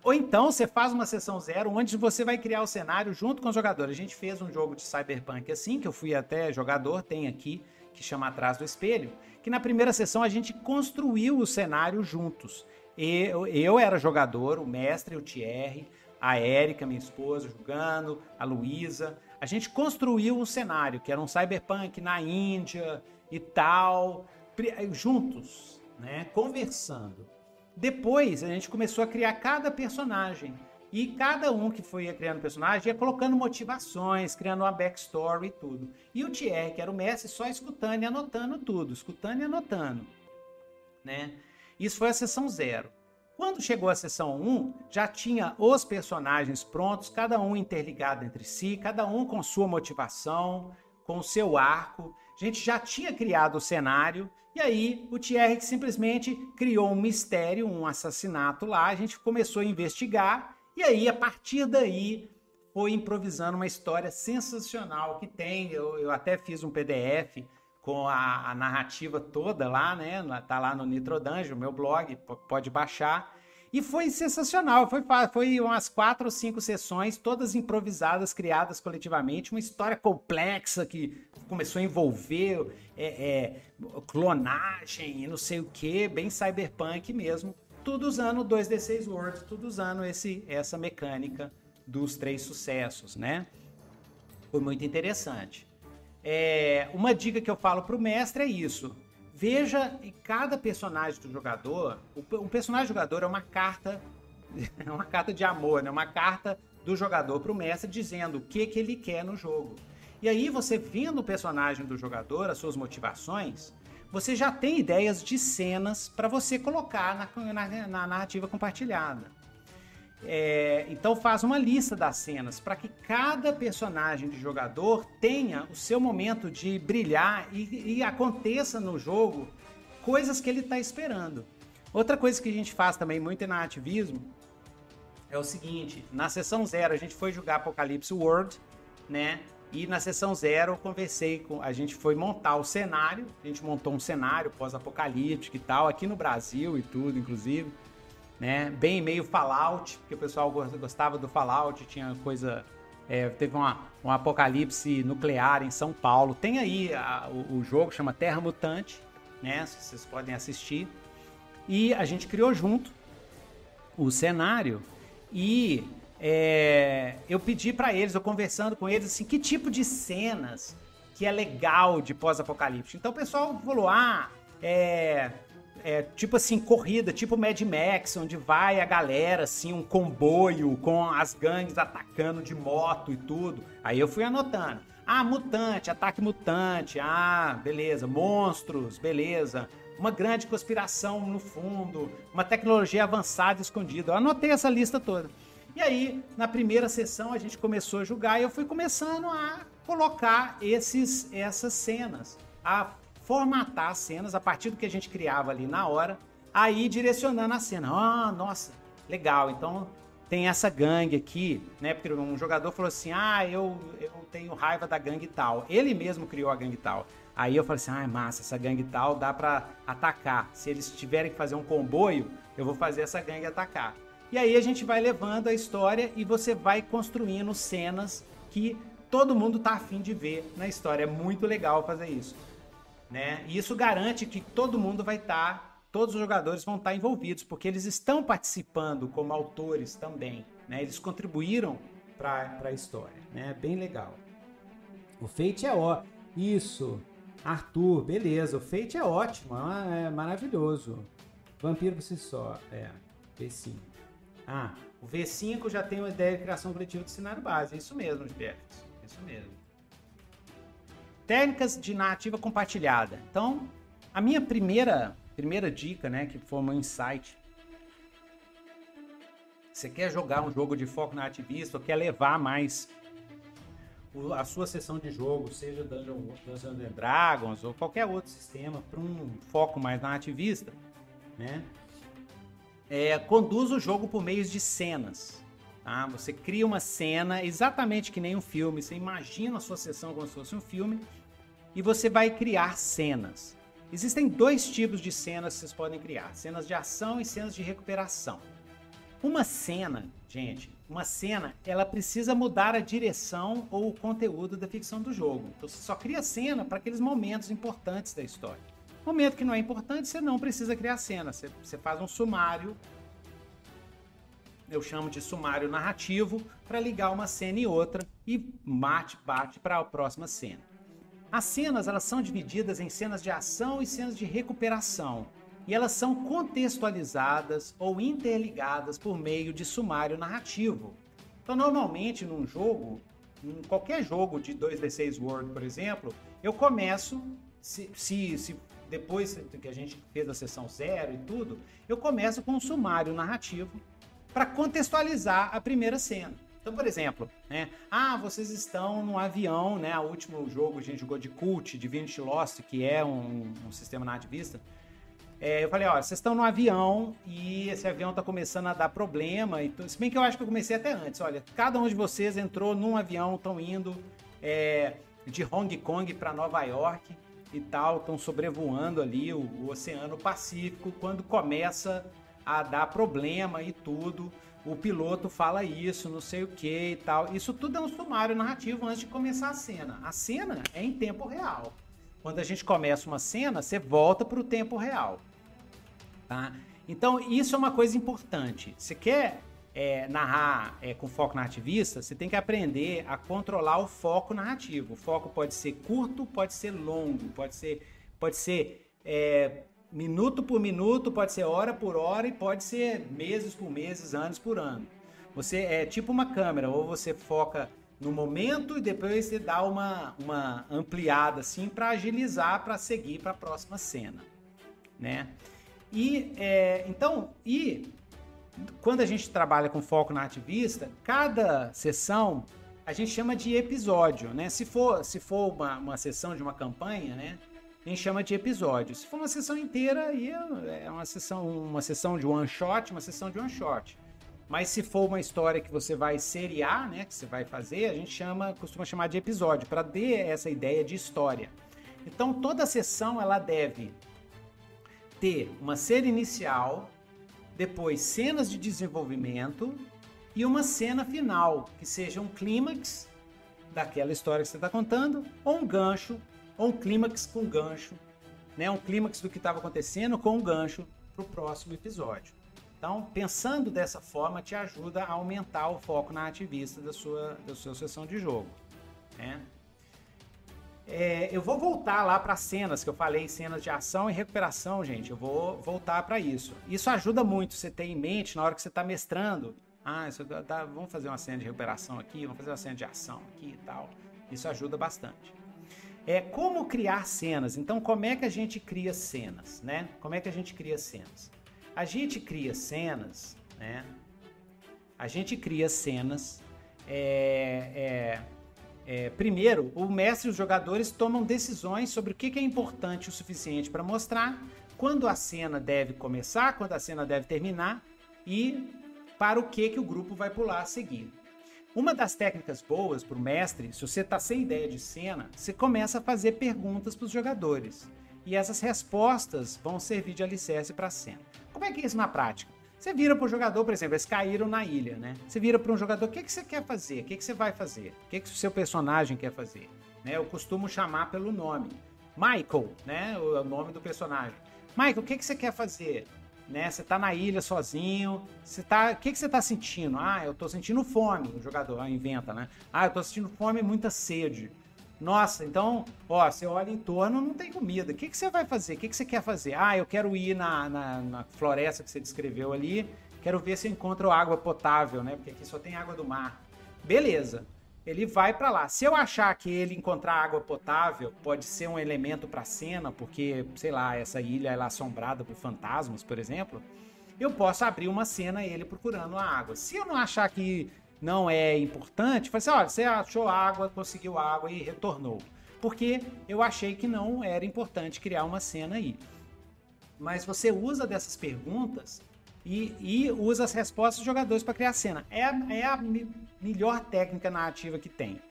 A: ou então você faz uma sessão zero onde você vai criar o cenário junto com os jogadores. A gente fez um jogo de Cyberpunk assim, que eu fui até jogador, tem aqui, que chama Atrás do Espelho, que na primeira sessão a gente construiu o cenário juntos. Eu, eu era jogador, o mestre, o Thierry, a Érica, minha esposa, jogando, a Luísa a gente construiu um cenário que era um cyberpunk na Índia e tal, juntos, né, conversando. Depois a gente começou a criar cada personagem e cada um que foi criando personagem ia colocando motivações, criando uma backstory e tudo. E o Thierry, que era o mestre, só escutando e anotando tudo, escutando e anotando, né? Isso foi a sessão zero. Quando chegou a sessão 1, já tinha os personagens prontos, cada um interligado entre si, cada um com sua motivação, com seu arco. A gente já tinha criado o cenário e aí o Thierry simplesmente criou um mistério, um assassinato lá. A gente começou a investigar e aí a partir daí foi improvisando uma história sensacional que tem. Eu, eu até fiz um PDF com a, a, narrativa toda lá, né? Tá lá no Nitro Dungeon, meu blog, pode baixar. E foi sensacional, foi, foi umas quatro ou cinco sessões, todas improvisadas, criadas coletivamente, uma história complexa que começou a envolver é, é, clonagem e não sei o que, bem cyberpunk mesmo, tudo usando 2D6 Words, tudo usando esse, essa mecânica dos três sucessos, né? Foi muito interessante. É, uma dica que eu falo pro mestre é isso. Veja em cada personagem do jogador, um personagem jogador é uma carta, é uma carta de amor, né? Uma carta do jogador pro mestre dizendo o que que ele quer no jogo. E aí você vendo o personagem do jogador, as suas motivações, você já tem ideias de cenas para você colocar na, na, na narrativa compartilhada. É, então faz uma lista das cenas para que cada personagem de jogador tenha o seu momento de brilhar e, e aconteça no jogo coisas que ele está esperando. Outra coisa que a gente faz também muito na ativismo é o seguinte: na sessão zero a gente foi jogar Apocalipse World, né? E na sessão zero eu conversei com. A gente foi montar o cenário, a gente montou um cenário pós-apocalíptico e tal, aqui no Brasil e tudo, inclusive né? Bem meio Fallout, porque o pessoal gostava do Fallout, tinha coisa. É, teve uma, um apocalipse nuclear em São Paulo. Tem aí a, o, o, jogo, chama Terra Mutante, né? Vocês podem assistir. e a gente criou junto o cenário e é, eu pedi para eles, eu conversando com eles, assim, que tipo de cenas que é legal de pós-apocalipse. Então o pessoal falou, ah, é, é, tipo assim, corrida, tipo Mad Max, onde vai a galera, assim, um comboio com as gangues atacando de moto e tudo. Aí eu fui anotando. Ah, mutante, ataque mutante. Ah, beleza. Monstros, beleza. Uma grande conspiração no fundo. Uma tecnologia avançada escondida. Eu anotei essa lista toda. E aí, na primeira sessão, a gente começou a julgar e eu fui começando a colocar esses, essas cenas, a formatar as cenas a partir do que a gente criava ali na hora, aí direcionando a cena. Ah, nossa, legal. Então tem essa gangue aqui, né? Porque um jogador falou assim: ah, eu, eu tenho raiva da gangue tal. Ele mesmo criou a gangue tal. Aí eu falei assim: ah, massa, essa gangue tal dá para atacar. Se eles tiverem que fazer um comboio, eu vou fazer essa gangue atacar. E aí a gente vai levando a história e você vai construindo cenas que todo mundo tá afim de ver na história. É muito legal fazer isso né? E isso garante que todo mundo vai estar, tá, todos os jogadores vão estar tá envolvidos, porque eles estão participando como autores também, né? Eles contribuíram para a história, né? Bem legal. O Fate é ó, isso. Arthur, beleza. O Fate é ótimo, é maravilhoso. Vampiro por si só, é. V5. Ah, o V5 já tem uma ideia de criação coletiva de cenário base. É isso mesmo, Jefferson. É isso mesmo. Técnicas de narrativa compartilhada. Então, a minha primeira primeira dica, né, que foi um insight. Você quer jogar um jogo de foco narrativista ou quer levar mais a sua sessão de jogo, seja Dungeon, Dungeons and Dragons ou qualquer outro sistema, para um foco mais narrativista, né? É, conduz o jogo por meio de cenas. Tá? Você cria uma cena exatamente que nem um filme. Você imagina a sua sessão como se fosse um filme e você vai criar cenas. Existem dois tipos de cenas que vocês podem criar: cenas de ação e cenas de recuperação. Uma cena, gente, uma cena, ela precisa mudar a direção ou o conteúdo da ficção do jogo. Então você só cria cena para aqueles momentos importantes da história. Momento que não é importante, você não precisa criar cena. Você, você faz um sumário eu chamo de sumário narrativo, para ligar uma cena e outra e bate, bate para a próxima cena. As cenas elas são divididas em cenas de ação e cenas de recuperação, e elas são contextualizadas ou interligadas por meio de sumário narrativo. Então, normalmente num jogo, em qualquer jogo de 2d6 World, por exemplo, eu começo, se, se, se depois que a gente fez a sessão zero e tudo, eu começo com um sumário narrativo para contextualizar a primeira cena. Então, por exemplo, né? Ah, vocês estão num avião, né? O último jogo a gente jogou de Cult, Divinity Lost, que é um, um sistema nativista. É, eu falei, ó, vocês estão num avião e esse avião tá começando a dar problema. E se bem que eu acho que eu comecei até antes. Olha, cada um de vocês entrou num avião, estão indo é, de Hong Kong para Nova York e tal, estão sobrevoando ali o, o Oceano Pacífico quando começa a dar problema e tudo. O piloto fala isso, não sei o que e tal. Isso tudo é um sumário narrativo antes de começar a cena. A cena é em tempo real. Quando a gente começa uma cena, você volta para o tempo real. Tá? Então, isso é uma coisa importante. Você quer é, narrar é, com foco narrativista, você tem que aprender a controlar o foco narrativo. O foco pode ser curto, pode ser longo, pode ser, pode ser é, minuto por minuto, pode ser hora por hora e pode ser meses por meses, anos por ano. Você é tipo uma câmera, ou você foca no momento e depois você dá uma, uma ampliada assim para agilizar para seguir para a próxima cena, né? E é, então e quando a gente trabalha com foco na ativista, cada sessão a gente chama de episódio, né? Se for se for uma, uma sessão de uma campanha, né? A gente chama de episódio. Se for uma sessão inteira, aí é uma sessão, uma sessão de one shot, uma sessão de one shot. Mas se for uma história que você vai seriar, né, que você vai fazer, a gente chama, costuma chamar de episódio, para ter essa ideia de história. Então toda sessão ela deve ter uma cena inicial, depois cenas de desenvolvimento e uma cena final, que seja um clímax daquela história que você está contando, ou um gancho ou um clímax com gancho, né? Um clímax do que estava acontecendo com um gancho para o próximo episódio. Então, pensando dessa forma, te ajuda a aumentar o foco na ativista da sua, da sua sessão de jogo. Né? É, eu vou voltar lá para cenas que eu falei, cenas de ação e recuperação, gente. Eu vou voltar para isso. Isso ajuda muito você ter em mente na hora que você está mestrando. Ah, isso dá, vamos fazer uma cena de recuperação aqui, vamos fazer uma cena de ação aqui e tal. Isso ajuda bastante. É como criar cenas. Então, como é que a gente cria cenas, né? Como é que a gente cria cenas? A gente cria cenas, né? A gente cria cenas. É, é, é, primeiro, o mestre e os jogadores tomam decisões sobre o que é importante o suficiente para mostrar, quando a cena deve começar, quando a cena deve terminar e para o que, que o grupo vai pular a seguir. Uma das técnicas boas para o mestre, se você está sem ideia de cena, você começa a fazer perguntas para os jogadores. E essas respostas vão servir de alicerce para a cena. Como é que é isso na prática? Você vira para o jogador, por exemplo, eles caíram na ilha, né? Você vira para um jogador, o que, que você quer fazer? O que, que você vai fazer? O que, que o seu personagem quer fazer? Né? Eu costumo chamar pelo nome. Michael, né? O nome do personagem. Michael, o que, que você quer fazer? Né? Você tá na ilha sozinho, você tá, o que, que você tá sentindo? Ah, eu tô sentindo fome, o jogador ah, inventa, né? Ah, eu tô sentindo fome e muita sede. Nossa, então, ó, você olha em torno, não tem comida. O que, que você vai fazer? O que, que você quer fazer? Ah, eu quero ir na, na, na, floresta que você descreveu ali, quero ver se eu encontro água potável, né? Porque aqui só tem água do mar. Beleza. Ele vai para lá. Se eu achar que ele encontrar água potável pode ser um elemento para cena, porque, sei lá, essa ilha é assombrada por fantasmas, por exemplo, eu posso abrir uma cena ele procurando a água. Se eu não achar que não é importante, falei assim, olha, você achou água, conseguiu água e retornou. Porque eu achei que não era importante criar uma cena aí. Mas você usa dessas perguntas e, e usa as respostas dos jogadores para criar cena. É, é a melhor técnica narrativa que tem.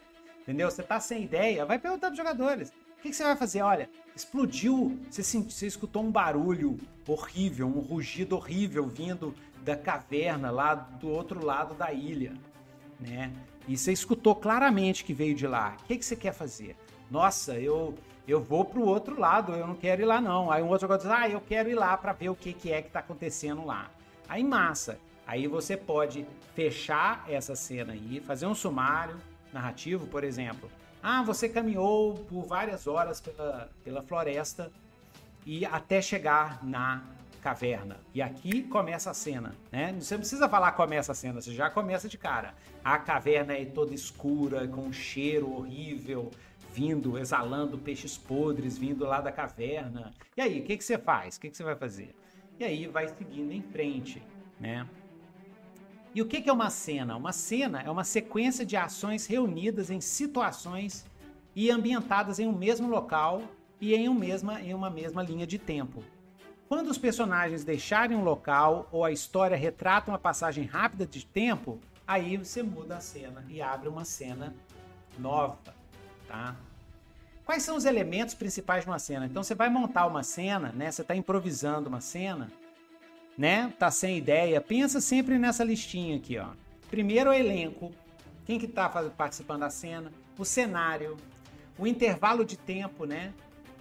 A: Entendeu? Você tá sem ideia, vai perguntar para jogadores. O que, que, você vai fazer? Olha, explodiu, você, você escutou um barulho horrível, um rugido horrível vindo da caverna lá do outro lado da ilha né? E você escutou claramente que veio de lá. O que, que você quer fazer? Nossa, eu eu vou para o outro lado, eu não quero ir lá não. Aí um outro jogador diz, ah, eu quero ir lá para ver o que, que é que está acontecendo lá. Aí massa. Aí você pode fechar essa cena aí, fazer um sumário narrativo, por exemplo. Ah, você caminhou por várias horas pela, pela floresta e até chegar na caverna. E aqui começa a cena, né? Você não precisa falar começa a cena, você já começa de cara. A caverna é toda escura, com um cheiro horrível, vindo, exalando peixes podres vindo lá da caverna. E aí, o que, que você faz? O que, que você vai fazer? E aí vai seguindo em frente, né? E o que, é uma cena? Uma cena é uma sequência de ações reunidas em situações e ambientadas em um mesmo local e em, um mesma, em uma mesma linha de tempo. Quando os personagens deixarem um local ou a história retrata uma passagem rápida de tempo, aí você muda a cena e abre uma cena nova, tá? Quais são os elementos principais de uma cena? Então você vai montar uma cena, né? Você está improvisando uma cena, né? Tá sem ideia. Pensa sempre nessa listinha aqui, ó. Primeiro o elenco, quem que tá participando da cena, o cenário, o intervalo de tempo, né?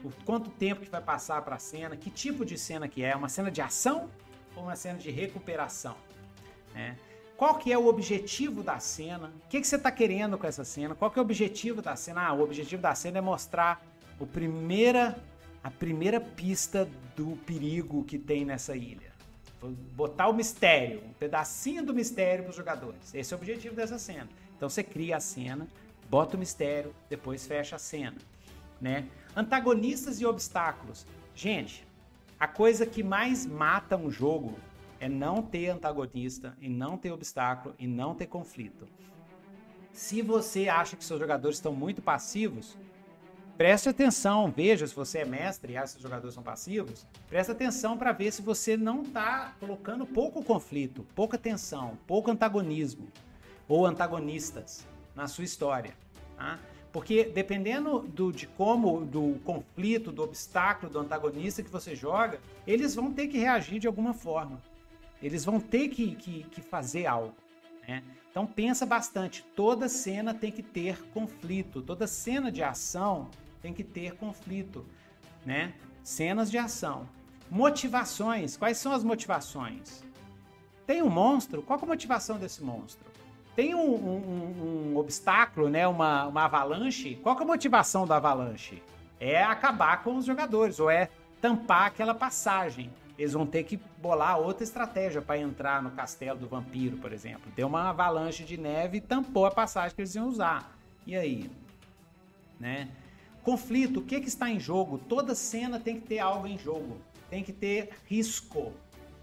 A: o quanto tempo que vai passar para a cena, que tipo de cena que é, uma cena de ação ou uma cena de recuperação, né? Qual que é o objetivo da cena? O que, que você está querendo com essa cena? Qual que é o objetivo da cena? Ah, o objetivo da cena é mostrar o primeira, a primeira pista do perigo que tem nessa ilha. Botar o mistério, um pedacinho do mistério para os jogadores. Esse é o objetivo dessa cena. Então você cria a cena, bota o mistério, depois fecha a cena né? Antagonistas e obstáculos. Gente, a coisa que mais mata um jogo é não ter antagonista e não ter obstáculo e não ter conflito. Se você acha que seus jogadores estão muito passivos, preste atenção, veja se você é mestre e acha que seus jogadores são passivos, preste atenção para ver se você não está colocando pouco conflito, pouca tensão, pouco antagonismo ou antagonistas na sua história. Tá? Porque dependendo do, de como, do conflito, do obstáculo, do antagonista que você joga, eles vão ter que reagir de alguma forma. Eles vão ter que, que, que fazer algo. Né? Então pensa bastante. Toda cena tem que ter conflito. Toda cena de ação tem que ter conflito. Né? Cenas de ação. Motivações. Quais são as motivações? Tem um monstro, qual é a motivação desse monstro? Tem um, um, um obstáculo, né? Uma, uma avalanche. Qual é a motivação da avalanche? É acabar com os jogadores, ou é tampar aquela passagem. Eles vão ter que bolar outra estratégia para entrar no castelo do vampiro, por exemplo. Deu uma avalanche de neve e tampou a passagem que eles iam usar. E aí? Né? Conflito, o que, que está em jogo? Toda cena tem que ter algo em jogo. Tem que ter risco.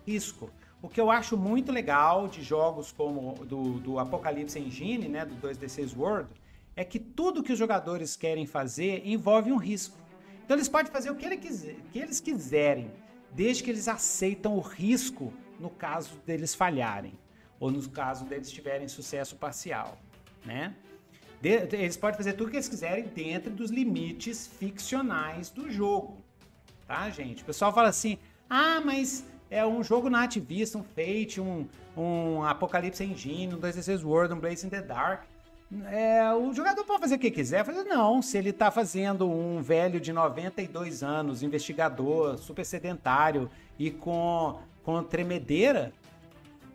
A: Risco. O que eu acho muito legal de jogos como do, do Apocalipse Engine, né, do 2D6 World, é que tudo que os jogadores querem fazer envolve um risco. Então eles podem fazer o que, ele quiser, que eles quiserem, desde que eles aceitam o risco no caso deles falharem, ou no caso deles tiverem sucesso parcial, né? De, eles podem fazer tudo o que eles quiserem dentro dos limites ficcionais do jogo, tá, gente? O pessoal fala assim, ah, mas é um jogo nativista, um Fate, um, um Apocalipse Engine, um 2D6 World, um Blaze in the Dark. É, o jogador pode fazer o que quiser. Fazer, não, se ele está fazendo um velho de 92 anos, investigador, super sedentário e com, com tremedeira,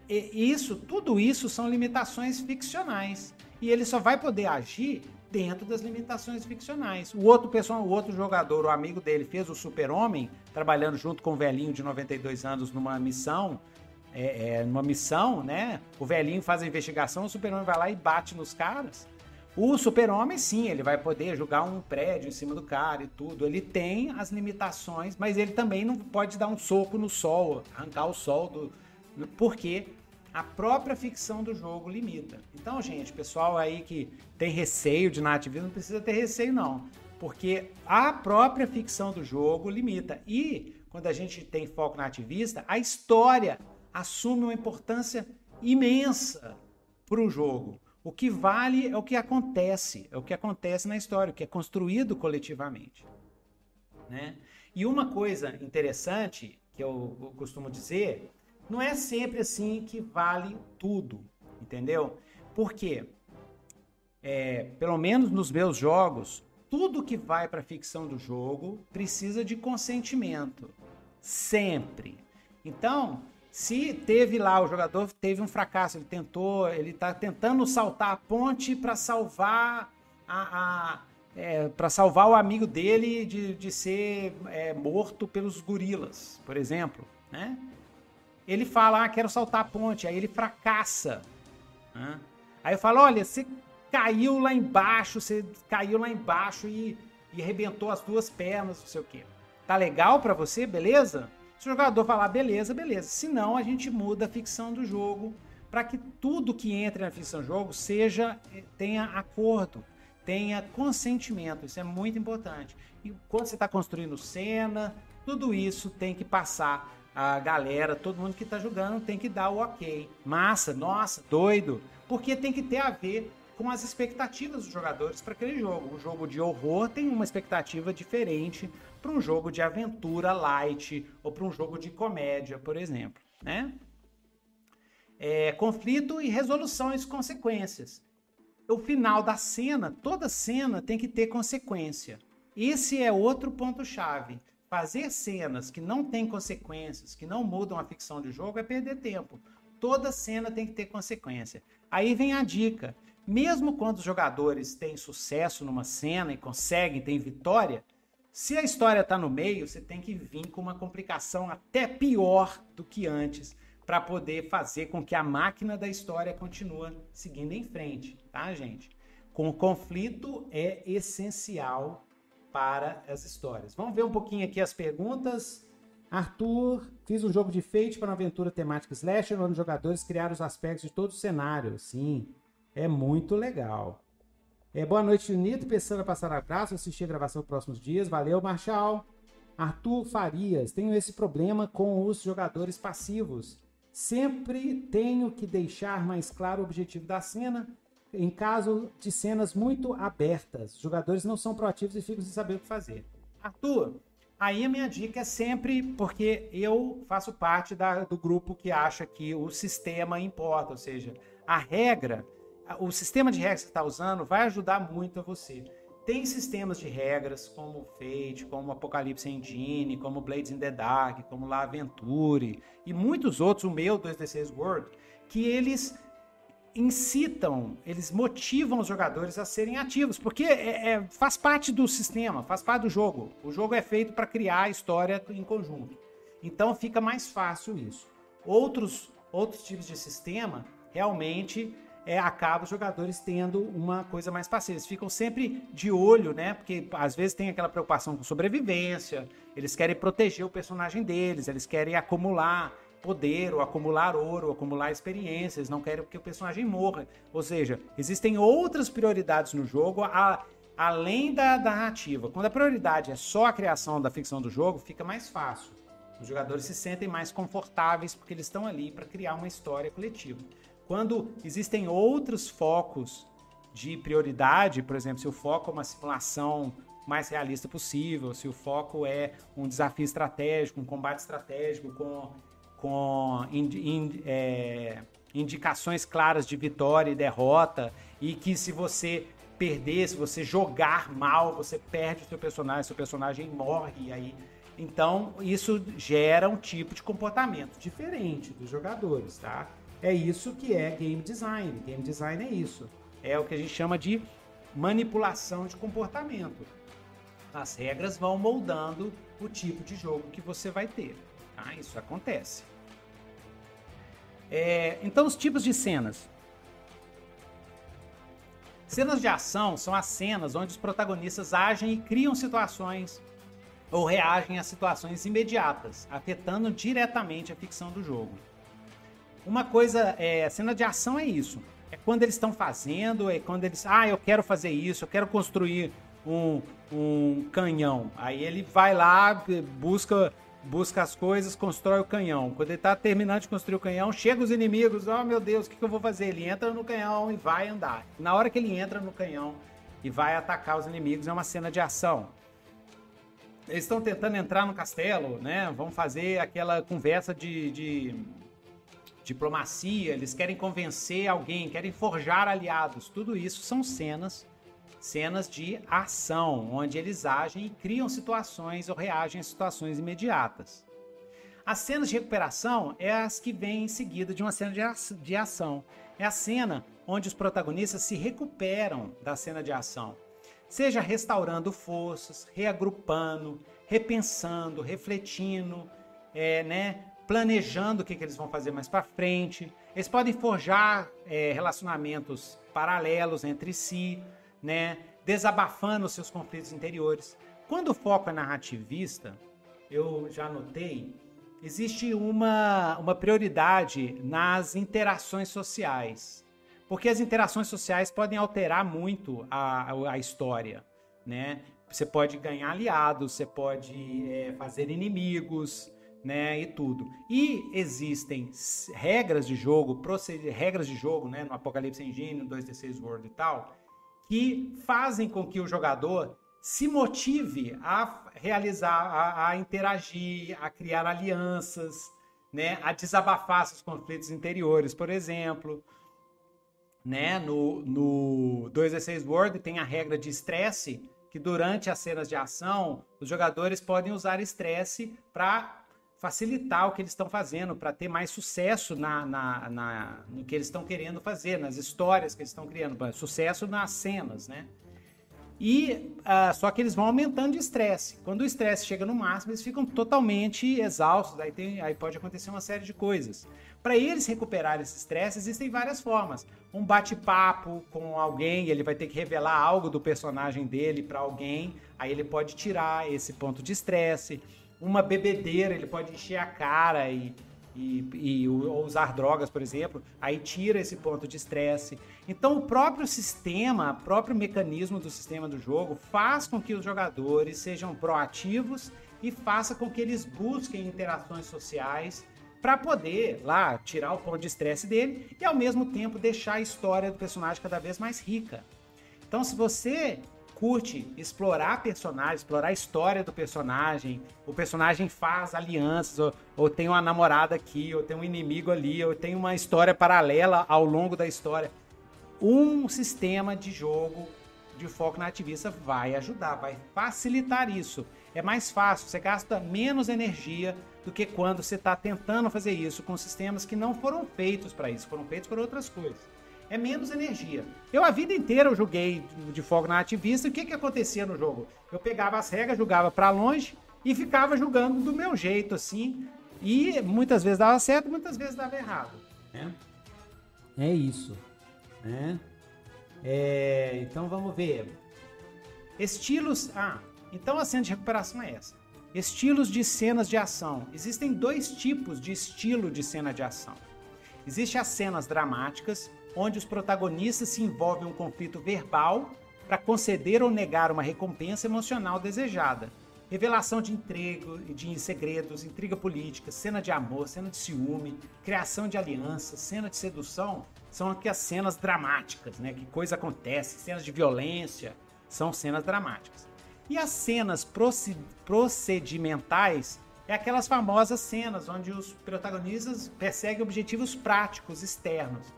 A: isso, tudo isso são limitações ficcionais. E ele só vai poder agir dentro das limitações ficcionais. O outro pessoal, o outro jogador, o amigo dele, fez o Super-Homem, trabalhando junto com o velhinho de 92 anos numa missão. É, é, numa missão, né? O velhinho faz a investigação, o Super-Homem vai lá e bate nos caras. O Super-Homem, sim, ele vai poder jogar um prédio em cima do cara e tudo. Ele tem as limitações, mas ele também não pode dar um soco no sol, arrancar o sol do. Porque a própria ficção do jogo limita. Então, gente, pessoal aí que tem receio de nativismo, não precisa ter receio, não. Porque a própria ficção do jogo limita. E quando a gente tem foco nativista, a história assume uma importância imensa para o jogo. O que vale é o que acontece, é o que acontece na história, o que é construído coletivamente. Né? E uma coisa interessante que eu costumo dizer não é sempre assim que vale tudo, entendeu? Porque, é, pelo menos nos meus jogos, tudo que vai para a ficção do jogo precisa de consentimento. Sempre. Então, se teve lá, o jogador teve um fracasso, ele tentou, ele está tentando saltar a ponte para salvar a, a é, para salvar o amigo dele de, de ser é, morto pelos gorilas, por exemplo, né? ele fala, ah, quero saltar a ponte, aí ele fracassa. Né? Aí eu falo, olha, você caiu lá embaixo, você caiu lá embaixo e, e arrebentou as duas pernas, não sei o quê. Tá legal para você, beleza? Se o jogador falar beleza, beleza. Se não, a gente muda a ficção do jogo para que tudo que entre na ficção do jogo seja eh, tenha acordo, tenha consentimento. Isso é muito importante. E quando você está construindo cena, tudo isso tem que passar a galera, todo mundo que está jogando tem que dar o ok. Massa, nossa, doido. Porque tem que ter a ver com as expectativas dos jogadores para aquele jogo. Um jogo de horror tem uma expectativa diferente para um jogo de aventura light ou para um jogo de comédia, por exemplo, né? É, conflito e resoluções consequências. O final da cena, toda cena tem que ter consequência. Esse é outro ponto-chave fazer cenas que não têm consequências, que não mudam a ficção de jogo, é perder tempo. Toda cena tem que ter consequência. Aí vem a dica. Mesmo quando os jogadores têm sucesso numa cena e conseguem, têm vitória, se a história está no meio, você tem que vir com uma complicação até pior do que antes para poder fazer com que a máquina da história continue seguindo em frente, tá, gente? Com o conflito é essencial para as histórias. Vamos ver um pouquinho aqui as perguntas. Arthur, fiz um jogo de Fate para uma aventura temática slasher, onde os jogadores criaram os aspectos de todo o cenário. Sim, é muito legal. É, boa noite. Pensando em passar abraço, assistir a gravação nos próximos dias. Valeu, Marshall. Arthur Farias, tenho esse problema com os jogadores passivos. Sempre tenho que deixar mais claro o objetivo da cena em caso de cenas muito abertas. Os jogadores não são proativos e ficam sem saber o que fazer. Arthur, aí a minha dica é sempre porque eu faço parte da, do grupo que acha que o sistema importa, ou seja, a regra, o sistema de regras que você está usando vai ajudar muito a você. tem sistemas de regras como Fate, como Apocalypse Engine, como Blades in the Dark, como La Aventure e muitos outros, o meu 2D6 World, que eles incitam, eles motivam os jogadores a serem ativos, porque é, é, faz parte do sistema, faz parte do jogo. O jogo é feito para criar a história em conjunto. Então fica mais fácil isso. Outros, outros tipos de sistema realmente é, acaba os jogadores tendo uma coisa mais passiva. Eles ficam sempre de olho, né? Porque às vezes tem aquela preocupação com sobrevivência, eles querem proteger o personagem deles, eles querem acumular poder, ou acumular ouro, ou acumular experiências, não querem que o personagem morra. Ou seja, existem outras prioridades no jogo a, além da, da narrativa. Quando a prioridade é só a criação da ficção do jogo, fica mais fácil. Os jogadores se sentem mais confortáveis porque eles estão ali para criar uma história coletiva. Quando existem outros focos de prioridade, por exemplo, se o foco é uma simulação mais realista possível, se o foco é um desafio estratégico, um combate estratégico com, com ind, ind, é, indicações claras de vitória e derrota, e que se você perder, se você jogar mal, você perde o seu personagem, seu personagem morre, aí então, isso gera um tipo de comportamento diferente dos jogadores, tá? É isso que é game design. Game design é isso. É o que a gente chama de manipulação de comportamento. As regras vão moldando o tipo de jogo que você vai ter. Tá? Isso acontece. É, então, os tipos de cenas. Cenas de ação são as cenas onde os protagonistas agem e criam situações ou reagem a situações imediatas, afetando diretamente a ficção do jogo. Uma coisa, é, cena de ação é isso. É quando eles estão fazendo, é quando eles, ah, eu quero fazer isso, eu quero construir um, um canhão. Aí ele vai lá, busca busca as coisas, constrói o canhão. Quando ele está terminando de construir o canhão, chega os inimigos, oh meu Deus, o que, que eu vou fazer? Ele entra no canhão e vai andar. Na hora que ele entra no canhão e vai atacar os inimigos, é uma cena de ação. Eles estão tentando entrar no castelo, né? Vão fazer aquela conversa de, de diplomacia, eles querem convencer alguém, querem forjar aliados. Tudo isso são cenas, cenas de ação, onde eles agem e criam situações ou reagem a situações imediatas. As cenas de recuperação é as que vêm em seguida de uma cena de ação. É a cena onde os protagonistas se recuperam da cena de ação seja restaurando forças, reagrupando, repensando, refletindo, é, né, planejando o que, que eles vão fazer mais para frente. Eles podem forjar é, relacionamentos paralelos entre si, né, desabafando seus conflitos interiores. Quando o foco é narrativista, eu já notei, existe uma, uma prioridade nas interações sociais. Porque as interações sociais podem alterar muito a, a, história, né? Você pode ganhar aliados, você pode é, fazer inimigos, né? E tudo. E existem regras de jogo, regras de jogo, né? No Apocalipse Engine, no 2D6 World e tal, que fazem com que o jogador se motive a realizar, a, a interagir, a criar alianças, né? A desabafar seus conflitos interiores, por exemplo né? No, no 2D6 World tem a regra de estresse, que durante as cenas de ação, os jogadores podem usar estresse para facilitar o que eles estão fazendo, para ter mais sucesso na, na, na, no que eles estão querendo fazer, nas histórias que eles estão criando, sucesso nas cenas, né? E uh, só que eles vão aumentando de estresse. Quando o estresse chega no máximo, eles ficam totalmente exaustos. Aí, tem, aí pode acontecer uma série de coisas. Para eles recuperarem esse estresse, existem várias formas. Um bate-papo com alguém, ele vai ter que revelar algo do personagem dele para alguém, aí ele pode tirar esse ponto de estresse. Uma bebedeira, ele pode encher a cara e e, e usar drogas, por exemplo, aí tira esse ponto de estresse. Então, o próprio sistema, o próprio mecanismo do sistema do jogo faz com que os jogadores sejam proativos e faça com que eles busquem interações sociais para poder lá tirar o ponto de estresse dele e ao mesmo tempo deixar a história do personagem cada vez mais rica. Então, se você curte explorar personagens, explorar a história do personagem. O personagem faz alianças, ou, ou, tem uma namorada aqui, ou tem um inimigo ali, ou tem uma história paralela ao longo da história. Um sistema de jogo de foco na ativista vai ajudar, vai facilitar isso. É mais fácil, você gasta menos energia do que quando você está tentando fazer isso com sistemas que não foram feitos para isso, foram feitos para outras coisas. É menos energia. Eu a vida inteira eu joguei de fogo na ativista. E o que, que acontecia no jogo? Eu pegava as regras, jogava para longe e ficava jogando do meu jeito, assim. E muitas vezes dava certo, muitas vezes dava errado.
B: É, é isso. Né? É, então vamos ver.
A: Estilos. Ah, então a cena de recuperação é essa. Estilos de cenas de ação. Existem dois tipos de estilo de cena de ação. Existem as cenas dramáticas, onde os protagonistas se envolvem em um conflito verbal para conceder ou negar uma recompensa emocional desejada. Revelação de intrigo, de segredos, intriga política, cena de amor, cena de ciúme, criação de alianças, cena de sedução, são aqui as cenas dramáticas, né? Que coisa acontece, cenas de violência, são cenas dramáticas. E as cenas procedimentais é aquelas famosas cenas onde os protagonistas perseguem objetivos práticos externos.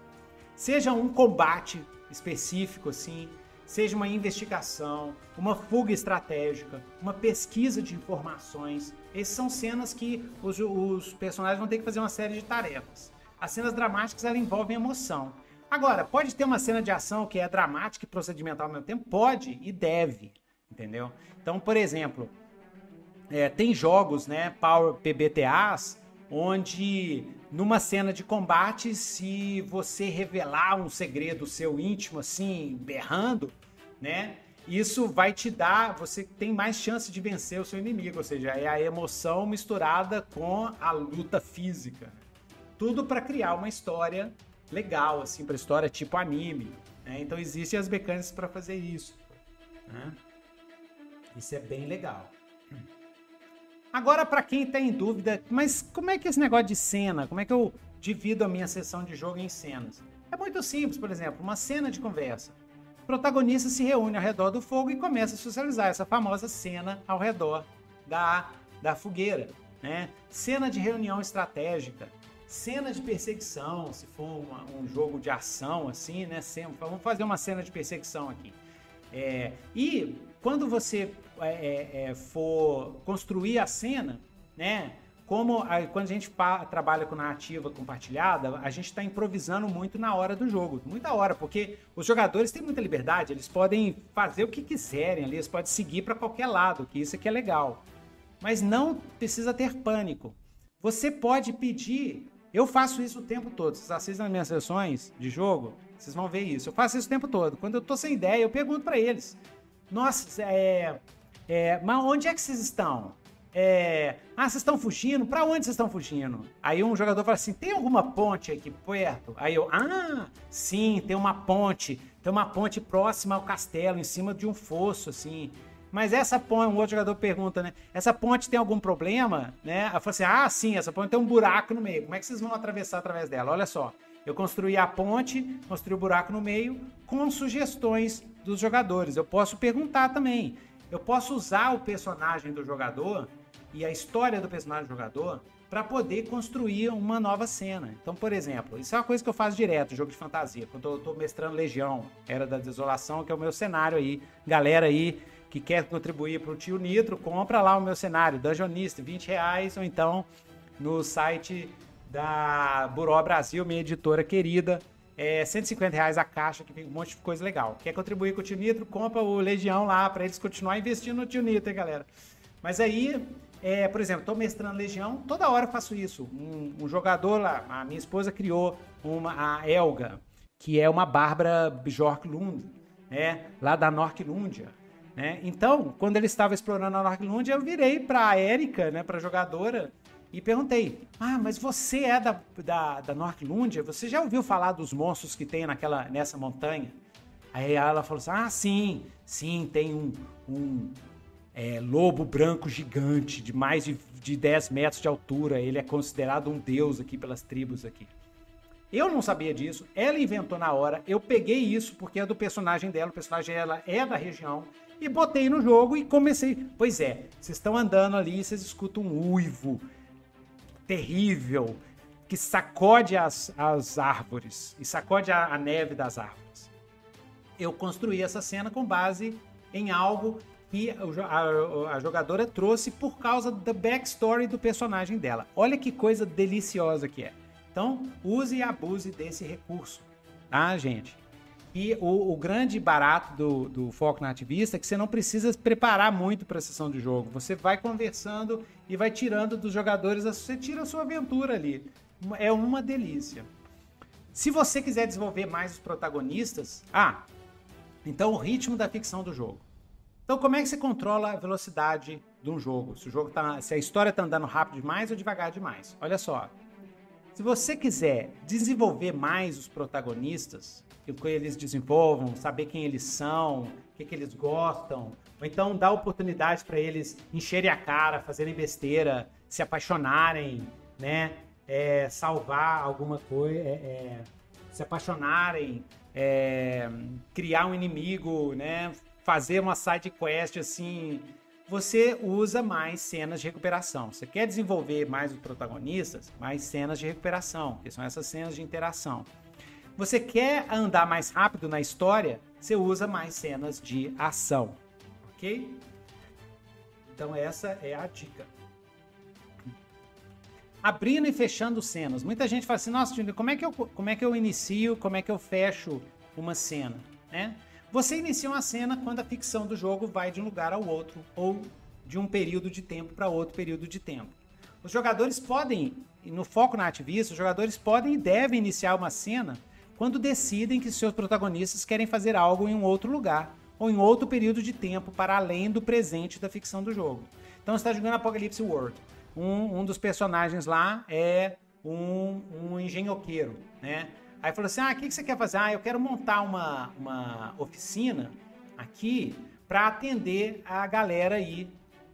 A: Seja um combate específico assim, seja uma investigação, uma fuga estratégica, uma pesquisa de informações. Essas são cenas que os, os personagens vão ter que fazer uma série de tarefas. As cenas dramáticas envolvem emoção. Agora, pode ter uma cena de ação que é dramática e procedimental ao mesmo tempo? Pode e deve, entendeu? Então, por exemplo, é, tem jogos, né, Power PBTAs, onde numa cena de combate, se você revelar um segredo seu íntimo, assim, berrando, né, isso vai te dar, você tem mais chance de vencer o seu inimigo, ou seja, é a emoção misturada com a luta física. Tudo para criar uma história legal, assim, para história tipo anime. Né? Então existem as mecânicas para fazer isso. Né? Isso é bem legal. Agora, para quem está em dúvida, mas como é que é esse negócio de cena? Como é que eu divido a minha sessão de jogo em cenas? É muito simples, por exemplo, uma cena de conversa. O protagonista se reúne ao redor do fogo e começa a socializar essa famosa cena ao redor da, da fogueira. Né? Cena de reunião estratégica cena de perseguição, se for uma, um jogo de ação, assim, né? Vamos fazer uma cena de perseguição aqui. É, e quando você é, é, é for construir a cena, né? Como a, quando a gente trabalha com narrativa compartilhada, a gente está improvisando muito na hora do jogo, muita hora, porque os jogadores têm muita liberdade, eles podem fazer o que quiserem ali, eles podem seguir para qualquer lado, que isso aqui é legal. Mas não precisa ter pânico. Você pode pedir eu faço isso o tempo todo. Vocês assistem as minhas sessões de jogo, vocês vão ver isso. Eu faço isso o tempo todo. Quando eu tô sem ideia, eu pergunto para eles: Nossa, é, é, mas onde é que vocês estão? É, ah, vocês estão fugindo? Para onde vocês estão fugindo? Aí um jogador fala assim: tem alguma ponte aqui perto? Aí eu, ah, sim, tem uma ponte. Tem uma ponte próxima ao castelo, em cima de um fosso, assim. Mas essa ponte, um outro jogador pergunta, né? Essa ponte tem algum problema? Né? Eu falo assim: ah, sim, essa ponte tem um buraco no meio. Como é que vocês vão atravessar através dela? Olha só. Eu construí a ponte, construí o buraco no meio, com sugestões dos jogadores. Eu posso perguntar também. Eu posso usar o personagem do jogador e a história do personagem do jogador para poder construir uma nova cena. Então, por exemplo, isso é uma coisa que eu faço direto, jogo de fantasia. Quando eu estou mestrando Legião, Era da Desolação, que é o meu cenário aí. Galera aí que quer contribuir para o Tio Nitro, compra lá o meu cenário, Dungeonista, 20 reais, ou então no site da Buró Brasil, minha editora querida, é 150 reais a caixa, que vem um monte de coisa legal. Quer contribuir com o Tio Nitro, compra o Legião lá, para eles continuar investindo no Tio Nitro, hein, galera. Mas aí, é, por exemplo, estou mestrando Legião, toda hora eu faço isso. Um, um, jogador lá, a minha esposa criou uma, a Elga, que é uma Bárbara Bjorklund, né, lá da Norklundia. Né? Então, quando ele estava explorando a Norklund, eu virei para a Erika, né, para jogadora, e perguntei: Ah, mas você é da, da, da? Você já ouviu falar dos monstros que tem naquela, nessa montanha? Aí ela falou assim: Ah, sim, sim, tem um, um é, lobo branco gigante de mais de, de 10 metros de altura. Ele é considerado um deus aqui pelas tribos aqui. Eu não sabia disso, ela inventou na hora, eu peguei isso porque é do personagem dela, o personagem dela é da região, e botei no jogo e comecei. Pois é, vocês estão andando ali e vocês escutam um uivo terrível que sacode as, as árvores e sacode a, a neve das árvores. eu construí essa cena com base em algo que a, a, jogadora trouxe por causa da backstory do personagem dela. Olha que coisa deliciosa que é. Então, use e abuse desse recurso, tá, gente? E o, o grande barato do, do foco na ativista é que você não precisa preparar muito para a sessão de jogo. Você vai conversando e vai tirando dos jogadores, você tira a sua aventura ali. É uma delícia. Se você quiser desenvolver mais os protagonistas, ah, então o ritmo da ficção do jogo. Então, como é que você controla a velocidade de um jogo? Se o jogo tá, se a história está andando rápido demais ou devagar demais? Olha só. Se você quiser desenvolver mais os protagonistas, que eles desenvolvam, saber quem eles são, o que, que eles gostam, ou então dar oportunidades para eles encherem a cara, fazerem besteira, se apaixonarem, né? É, salvar alguma coisa, é, é, se apaixonarem, é, criar um inimigo, né? fazer uma side quest assim, você usa mais cenas de recuperação. Você quer desenvolver mais os protagonistas, mais cenas de recuperação, que são essas cenas de interação. Você quer andar mais rápido na história, você usa mais cenas de ação, ok? Então essa é a dica. Abrindo e fechando cenas. Muita gente fala assim, nossa, Júnior, como é que eu, como é que eu inicio, como é que eu fecho uma cena, né? Você inicia uma cena quando a ficção do jogo vai de um lugar ao outro ou de um período de tempo para outro período de tempo. Os jogadores podem, no foco na ativista, os jogadores podem e devem iniciar uma cena quando decidem que seus protagonistas querem fazer algo em um outro lugar ou em outro período de tempo para além do presente da ficção do jogo. Então está jogando Apocalypse World. Um, um dos personagens lá é um, um engenhoqueiro, né? Aí falou assim: ah, o que, que você quer fazer? Ah, eu quero montar uma, uma oficina aqui para atender a galera aí,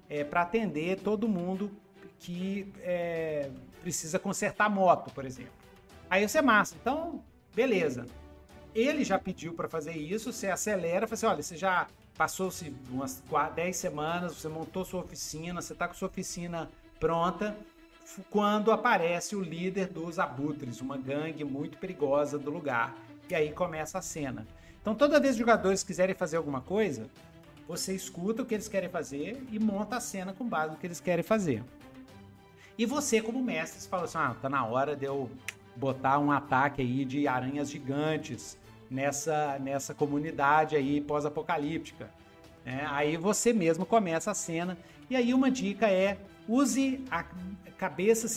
A: é, para atender todo mundo que é, precisa consertar moto, por exemplo. Aí você é massa. Então, beleza. Ele já pediu para fazer isso, você acelera, fala assim, olha, você já passou-se umas 10 semanas, você montou sua oficina, você está com sua oficina pronta, quando aparece o líder dos abutres, uma gangue muito perigosa do lugar. E aí começa a cena. Então, toda vez que os jogadores quiserem fazer alguma coisa, você escuta o que eles querem fazer e monta a cena com base no que eles querem fazer. E você, como mestre, você fala assim: ah, tá na hora de eu botar um ataque aí de aranhas gigantes nessa, nessa comunidade aí pós-apocalíptica. É, aí você mesmo começa a cena. E aí uma dica é use a cabeça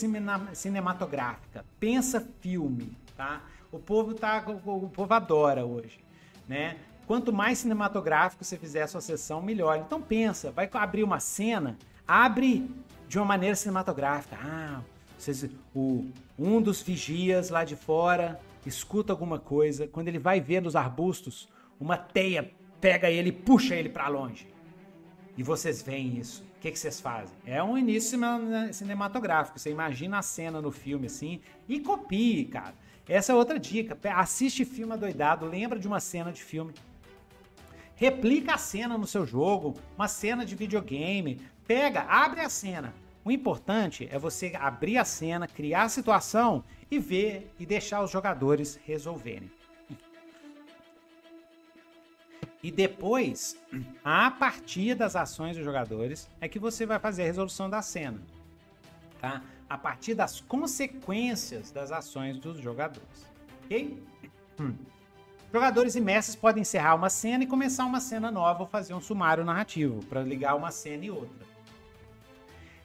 A: cinematográfica, pensa filme, tá? O povo tá, o povo adora hoje, né? Quanto mais cinematográfico você fizer a sua sessão, melhor. Então pensa, vai abrir uma cena, abre de uma maneira cinematográfica. Ah, vocês, o, um dos vigias lá de fora escuta alguma coisa. Quando ele vai ver nos arbustos, uma teia pega ele e puxa ele para longe. E vocês veem isso. O que, que vocês fazem? É um início cinematográfico. Você imagina a cena no filme assim e copie, cara. Essa é outra dica. Assiste filme adoidado, lembra de uma cena de filme. Replica a cena no seu jogo, uma cena de videogame. Pega, abre a cena. O importante é você abrir a cena, criar a situação e ver e deixar os jogadores resolverem. E depois, a partir das ações dos jogadores, é que você vai fazer a resolução da cena. Tá? A partir das consequências das ações dos jogadores. Ok? Hum. Jogadores e mestres podem encerrar uma cena e começar uma cena nova ou fazer um sumário narrativo para ligar uma cena e outra.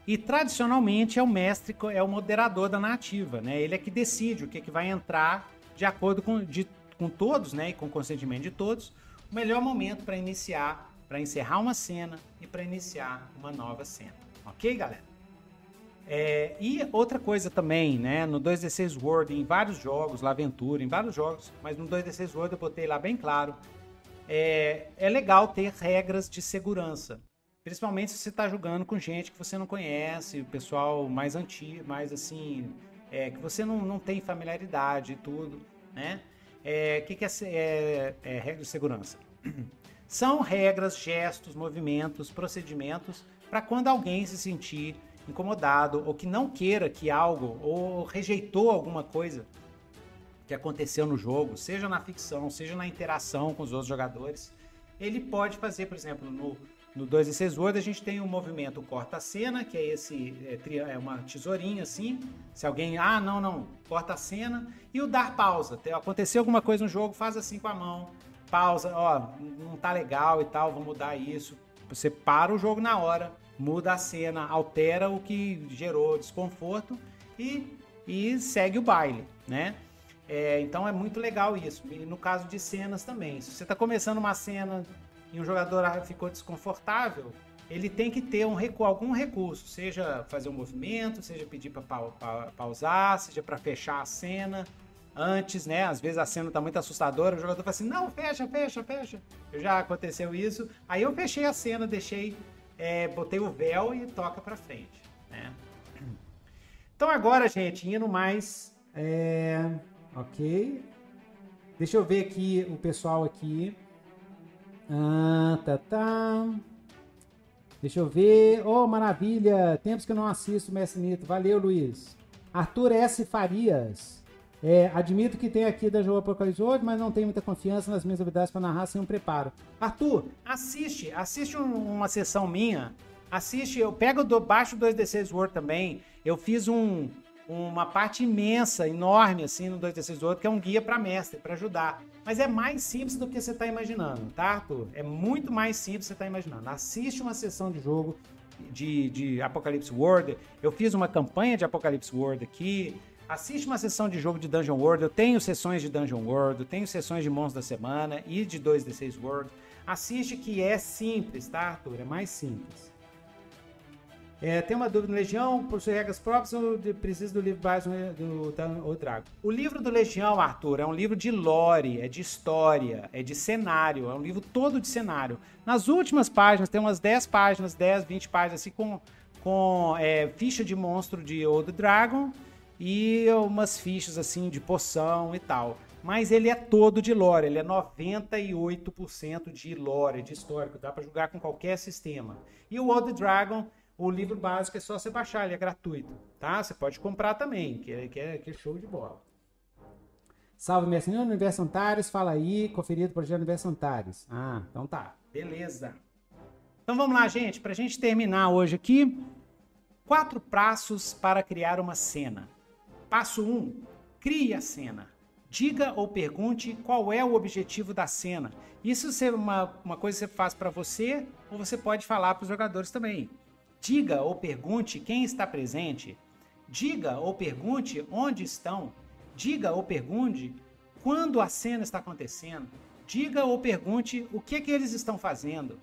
A: E tradicionalmente é o mestre, é o moderador da narrativa, né? Ele é que decide o que, é que vai entrar de acordo com, de, com todos, né? E com o consentimento de todos, o melhor momento para iniciar, para encerrar uma cena e para iniciar uma nova cena. Ok, galera? É, e outra coisa também, né? No 2D6 World, em vários jogos, lá Aventura, em vários jogos, mas no 2D6 World eu botei lá bem claro. É, é legal ter regras de segurança. Principalmente se você está jogando com gente que você não conhece, o pessoal mais antigo, mais assim, é, que você não, não tem familiaridade e tudo, né? O é, que, que é, é, é regra de segurança? São regras, gestos, movimentos, procedimentos para quando alguém se sentir incomodado ou que não queira que algo ou rejeitou alguma coisa, que aconteceu no jogo, seja na ficção, seja na interação com os outros jogadores, ele pode fazer, por exemplo, no, no 2 e 6 Word a gente tem o um movimento corta-cena, que é esse, é, é, uma tesourinha assim, se alguém, ah, não, não, corta a cena, e o dar pausa, aconteceu alguma coisa no jogo, faz assim com a mão, pausa, ó, não tá legal e tal, vou mudar isso, você para o jogo na hora, muda a cena, altera o que gerou desconforto e, e segue o baile, né? É, então é muito legal isso. E no caso de cenas também. Se você está começando uma cena e um jogador ficou desconfortável, ele tem que ter um recu algum recurso, seja fazer um movimento, seja pedir para pa pa pausar, seja para fechar a cena antes, né? Às vezes a cena tá muito assustadora, o jogador fala assim: não, fecha, fecha, fecha. Já aconteceu isso. Aí eu fechei a cena, deixei, é, botei o véu e toca para frente, né? Então agora, gente, indo mais. É... Ok. Deixa eu ver aqui o pessoal aqui. Ah, tá, tá. Deixa eu ver. Oh, maravilha! Tempos que eu não assisto Mestre Nito. Valeu, Luiz. Arthur S. Farias. É, admito que tem aqui da Jogo Apocalipse hoje, mas não tenho muita confiança nas minhas habilidades para narrar sem um preparo. Arthur, assiste, assiste um, uma sessão minha. Assiste, eu pego do baixo 2D6 Word também. Eu fiz um, uma parte imensa, enorme, assim, no 2D6 que é um guia para mestre, para ajudar. Mas é mais simples do que você está imaginando, tá, Arthur? É muito mais simples do que você está imaginando. Assiste uma sessão de jogo de, de Apocalipse World. Eu fiz uma campanha de Apocalipse World aqui. Assiste uma sessão de jogo de Dungeon World. Eu tenho sessões de Dungeon World, eu tenho sessões de Monstros da Semana e de 2D6 World. Assiste que é simples, tá, Arthur? É mais simples. É, tem uma dúvida no Legião, por suas regras próprias, ou precisa do livro base do, do, Drago? O livro do Legião, Arthur, é um livro de lore, é de história, é de cenário, é um livro todo de cenário. Nas últimas páginas, tem umas 10 páginas, 10, 20 páginas, assim, com, com é, ficha de monstro de Old Dragon e umas fichas, assim, de poção e tal. Mas ele é todo de lore, ele é 98% de lore, de histórico, dá para jogar com qualquer sistema. E o Old Dragon o livro básico é só você baixar, ele é gratuito, tá? Você pode comprar também, que é, que é, que é show de bola. Salve, minha senhora Universo Antares, fala aí, conferido do projeto Universo Antares. Ah, então tá, beleza. Então vamos lá, gente, pra gente terminar hoje aqui, quatro passos para criar uma cena. Passo 1, um, crie a cena. Diga ou pergunte qual é o objetivo da cena. Isso é uma, uma coisa que você faz para você ou você pode falar para os jogadores também. Diga ou pergunte quem está presente. Diga ou pergunte onde estão. Diga ou pergunte quando a cena está acontecendo. Diga ou pergunte o que, que eles estão fazendo.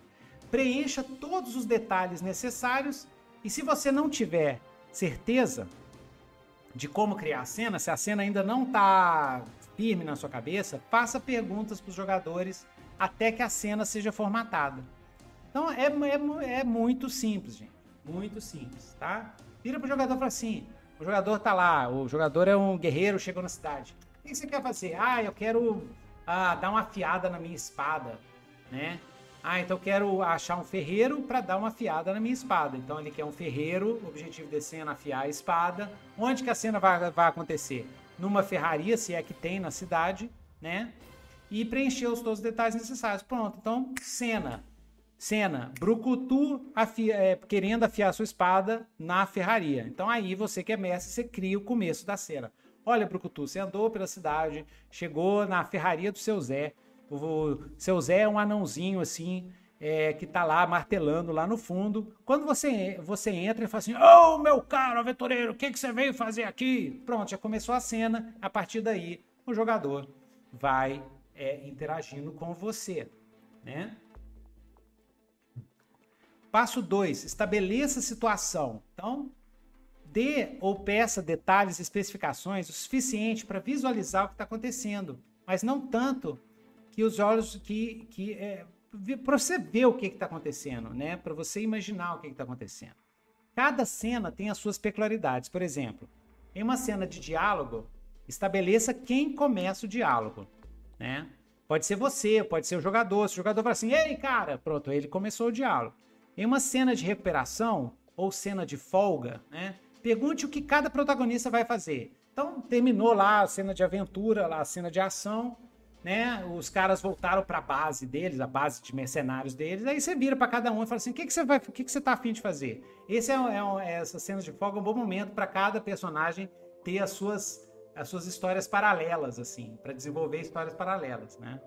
A: Preencha todos os detalhes necessários e se você não tiver certeza de como criar a cena, se a cena ainda não está firme na sua cabeça, faça perguntas para os jogadores até que a cena seja formatada. Então é, é, é muito simples, gente. Muito simples, tá? Vira pro jogador e fala assim: o jogador tá lá, o jogador é um guerreiro, chegou na cidade. O que você quer fazer? Ah, eu quero ah, dar uma afiada na minha espada, né? Ah, então eu quero achar um ferreiro para dar uma afiada na minha espada. Então ele quer um ferreiro, o objetivo da cena afiar a espada. Onde que a cena vai, vai acontecer? Numa ferraria, se é que tem na cidade, né? E preencher os todos os detalhes necessários. Pronto, então cena. Cena, Brucutu afia, é, querendo afiar sua espada na ferraria. Então aí você que é mestre, você cria o começo da cena. Olha, Brucutu, você andou pela cidade, chegou na ferraria do seu Zé. O seu Zé é um anãozinho assim, é, que tá lá martelando lá no fundo. Quando você, você entra e fala assim: Ô oh, meu caro aventureiro, o que, que você veio fazer aqui? Pronto, já começou a cena. A partir daí, o jogador vai é, interagindo com você, né? Passo 2, estabeleça a situação. Então, dê ou peça detalhes e especificações o suficiente para visualizar o que está acontecendo, mas não tanto que os olhos que, que é, para você ver o que está acontecendo, né? Para você imaginar o que está acontecendo. Cada cena tem as suas peculiaridades. Por exemplo, em uma cena de diálogo, estabeleça quem começa o diálogo, né? Pode ser você, pode ser o jogador. Se o jogador fala assim, ei, cara, pronto, ele começou o diálogo. Em uma cena de recuperação ou cena de folga, né, pergunte o que cada protagonista vai fazer. Então terminou lá a cena de aventura, lá a cena de ação, né? Os caras voltaram para a base deles, a base de mercenários deles. Aí você vira para cada um e fala assim: o que, que você vai, o que, que você tá afim de fazer? Esse é, é, é essa cena de fogo é um bom momento para cada personagem ter as suas as suas histórias paralelas, assim, para desenvolver histórias paralelas, né?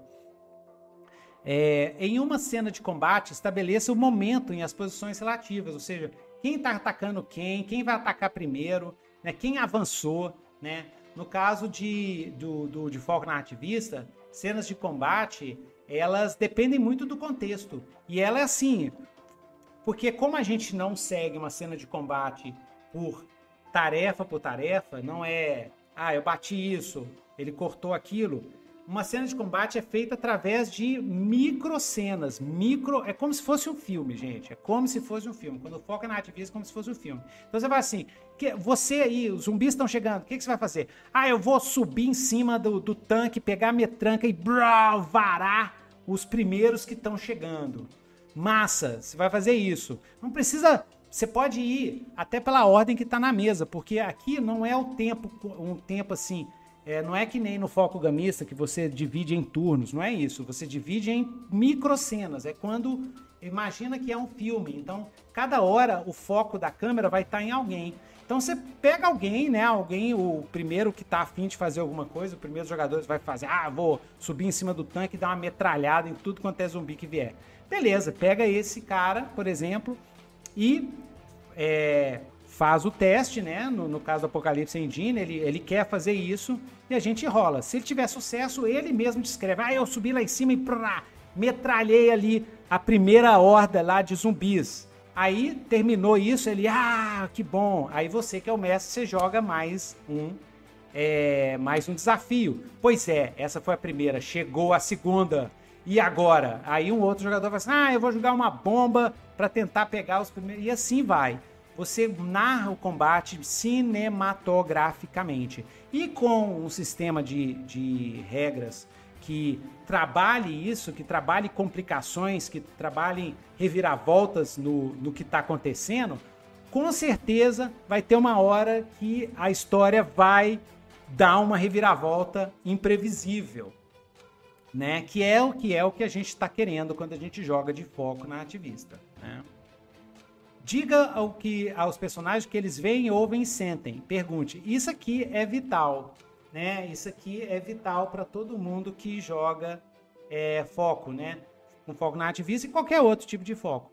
A: É, em uma cena de combate, estabeleça o momento em as posições relativas, ou seja, quem está atacando quem, quem vai atacar primeiro, né, quem avançou, né? No caso de, do, do, de foco narrativista, cenas de combate, elas dependem muito do contexto. E ela é assim, porque como a gente não segue uma cena de combate por tarefa por tarefa, não é, ah, eu bati isso, ele cortou aquilo. Uma cena de combate é feita através de micro cenas, micro, é como se fosse um filme, gente, é como se fosse um filme. Quando foca na ativismo, é como se fosse um filme. Então você vai assim, que, você aí, os zumbis estão chegando, o que, que, você vai fazer? Ah, eu vou subir em cima do, do tanque, pegar a metranca e brau, varar os primeiros que estão chegando. Massa, você vai fazer isso. Não precisa você pode ir até pela ordem que está na mesa, porque aqui não é o tempo, um tempo assim, é, não é que nem no foco gamista que você divide em turnos, não é isso. Você divide em microcenas. É quando imagina que é um filme. Então, cada hora o foco da câmera vai estar tá em alguém. Então você pega alguém, né? Alguém, o primeiro que tá afim de fazer alguma coisa, o primeiro jogador vai fazer, ah, vou subir em cima do tanque e dar uma metralhada em tudo quanto é zumbi que vier. Beleza, pega esse cara, por exemplo, e é, faz o teste, né? No, no, caso do Apocalipse Engine, ele, ele quer fazer isso e a gente rola. Se ele tiver sucesso, ele mesmo descreve: ah, eu subi lá em cima e prá, metralhei ali a primeira horda lá de zumbis. Aí terminou isso, ele, ah, que bom. Aí você que é o mestre, você joga mais um, é, mais um desafio. Pois é, essa foi a primeira, chegou a segunda. E agora? Aí um outro jogador vai assim, ah, eu vou jogar uma bomba para tentar pegar os primeiros. E assim vai você narra o combate cinematograficamente. E com um sistema de, de regras que trabalhe isso, que trabalhe complicações, que trabalhe reviravoltas no, no que está acontecendo, com certeza vai ter uma hora que a história vai dar uma reviravolta imprevisível, né? Que é o que é o que a gente está querendo quando a gente joga de foco na ativista, né? Diga ao que, aos personagens que eles veem, ouvem e sentem. Pergunte. Isso aqui é vital, né? Isso aqui é vital para todo mundo que joga é, foco, né? Com foco na ativista e qualquer outro tipo de foco.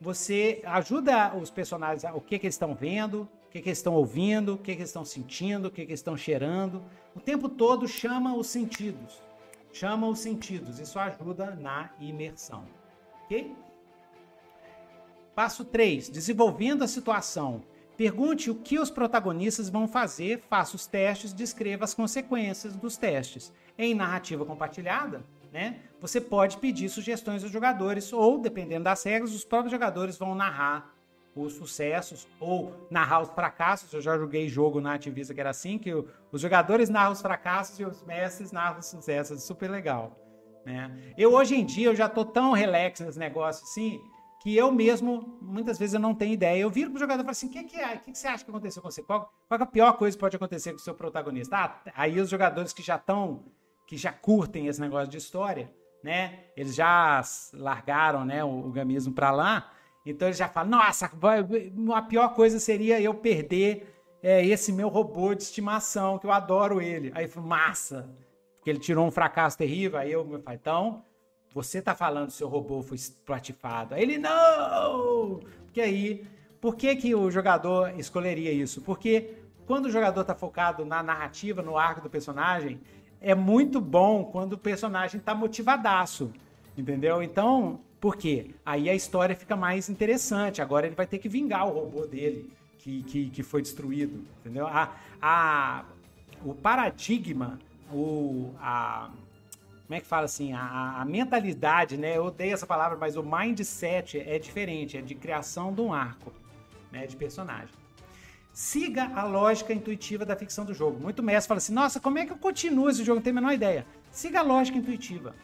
A: Você ajuda os personagens a, o que, que eles estão vendo, o que, que eles estão ouvindo, o que, que eles estão sentindo, o que, que eles estão cheirando. O tempo todo chama os sentidos. Chama os sentidos. Isso ajuda na imersão. Ok? Passo 3. Desenvolvendo a situação. Pergunte o que os protagonistas vão fazer, faça os testes, descreva as consequências dos testes. Em narrativa compartilhada, né, você pode pedir sugestões aos jogadores, ou, dependendo das regras, os próprios jogadores vão narrar os sucessos ou narrar os fracassos. Eu já joguei jogo na Ativista que era assim, que os jogadores narram os fracassos e os mestres narram os sucessos. Super legal. Né? Eu, hoje em dia, eu já tô tão relax nesse negócio assim, que eu mesmo, muitas vezes, eu não tenho ideia. Eu viro pro jogador e falo assim: o que, que, é? que, que você acha que aconteceu com você? Qual, qual é a pior coisa que pode acontecer com o seu protagonista? Ah, aí os jogadores que já estão, que já curtem esse negócio de história, né? Eles já largaram né, o, o gamismo para lá. Então eles já falam: nossa, a pior coisa seria eu perder é, esse meu robô de estimação, que eu adoro ele. Aí eu falo, massa, porque ele tirou um fracasso terrível. Aí eu falo, então você tá falando seu robô foi platifado. Aí ele, não! Porque aí, por que, que o jogador escolheria isso? Porque quando o jogador tá focado na narrativa, no arco do personagem, é muito bom quando o personagem tá motivadaço, entendeu? Então, por quê? Aí a história fica mais interessante. Agora ele vai ter que vingar o robô dele, que, que, que foi destruído, entendeu? A, a, o paradigma, o, a, como é que fala assim, a, a, mentalidade, né? Eu odeio essa palavra, mas o mindset é diferente, é de criação de um arco, né? De personagem. Siga a lógica intuitiva da ficção do jogo. Muito mestre fala assim, nossa, como é que eu continuo esse jogo? Não tenho a menor ideia. Siga a lógica intuitiva.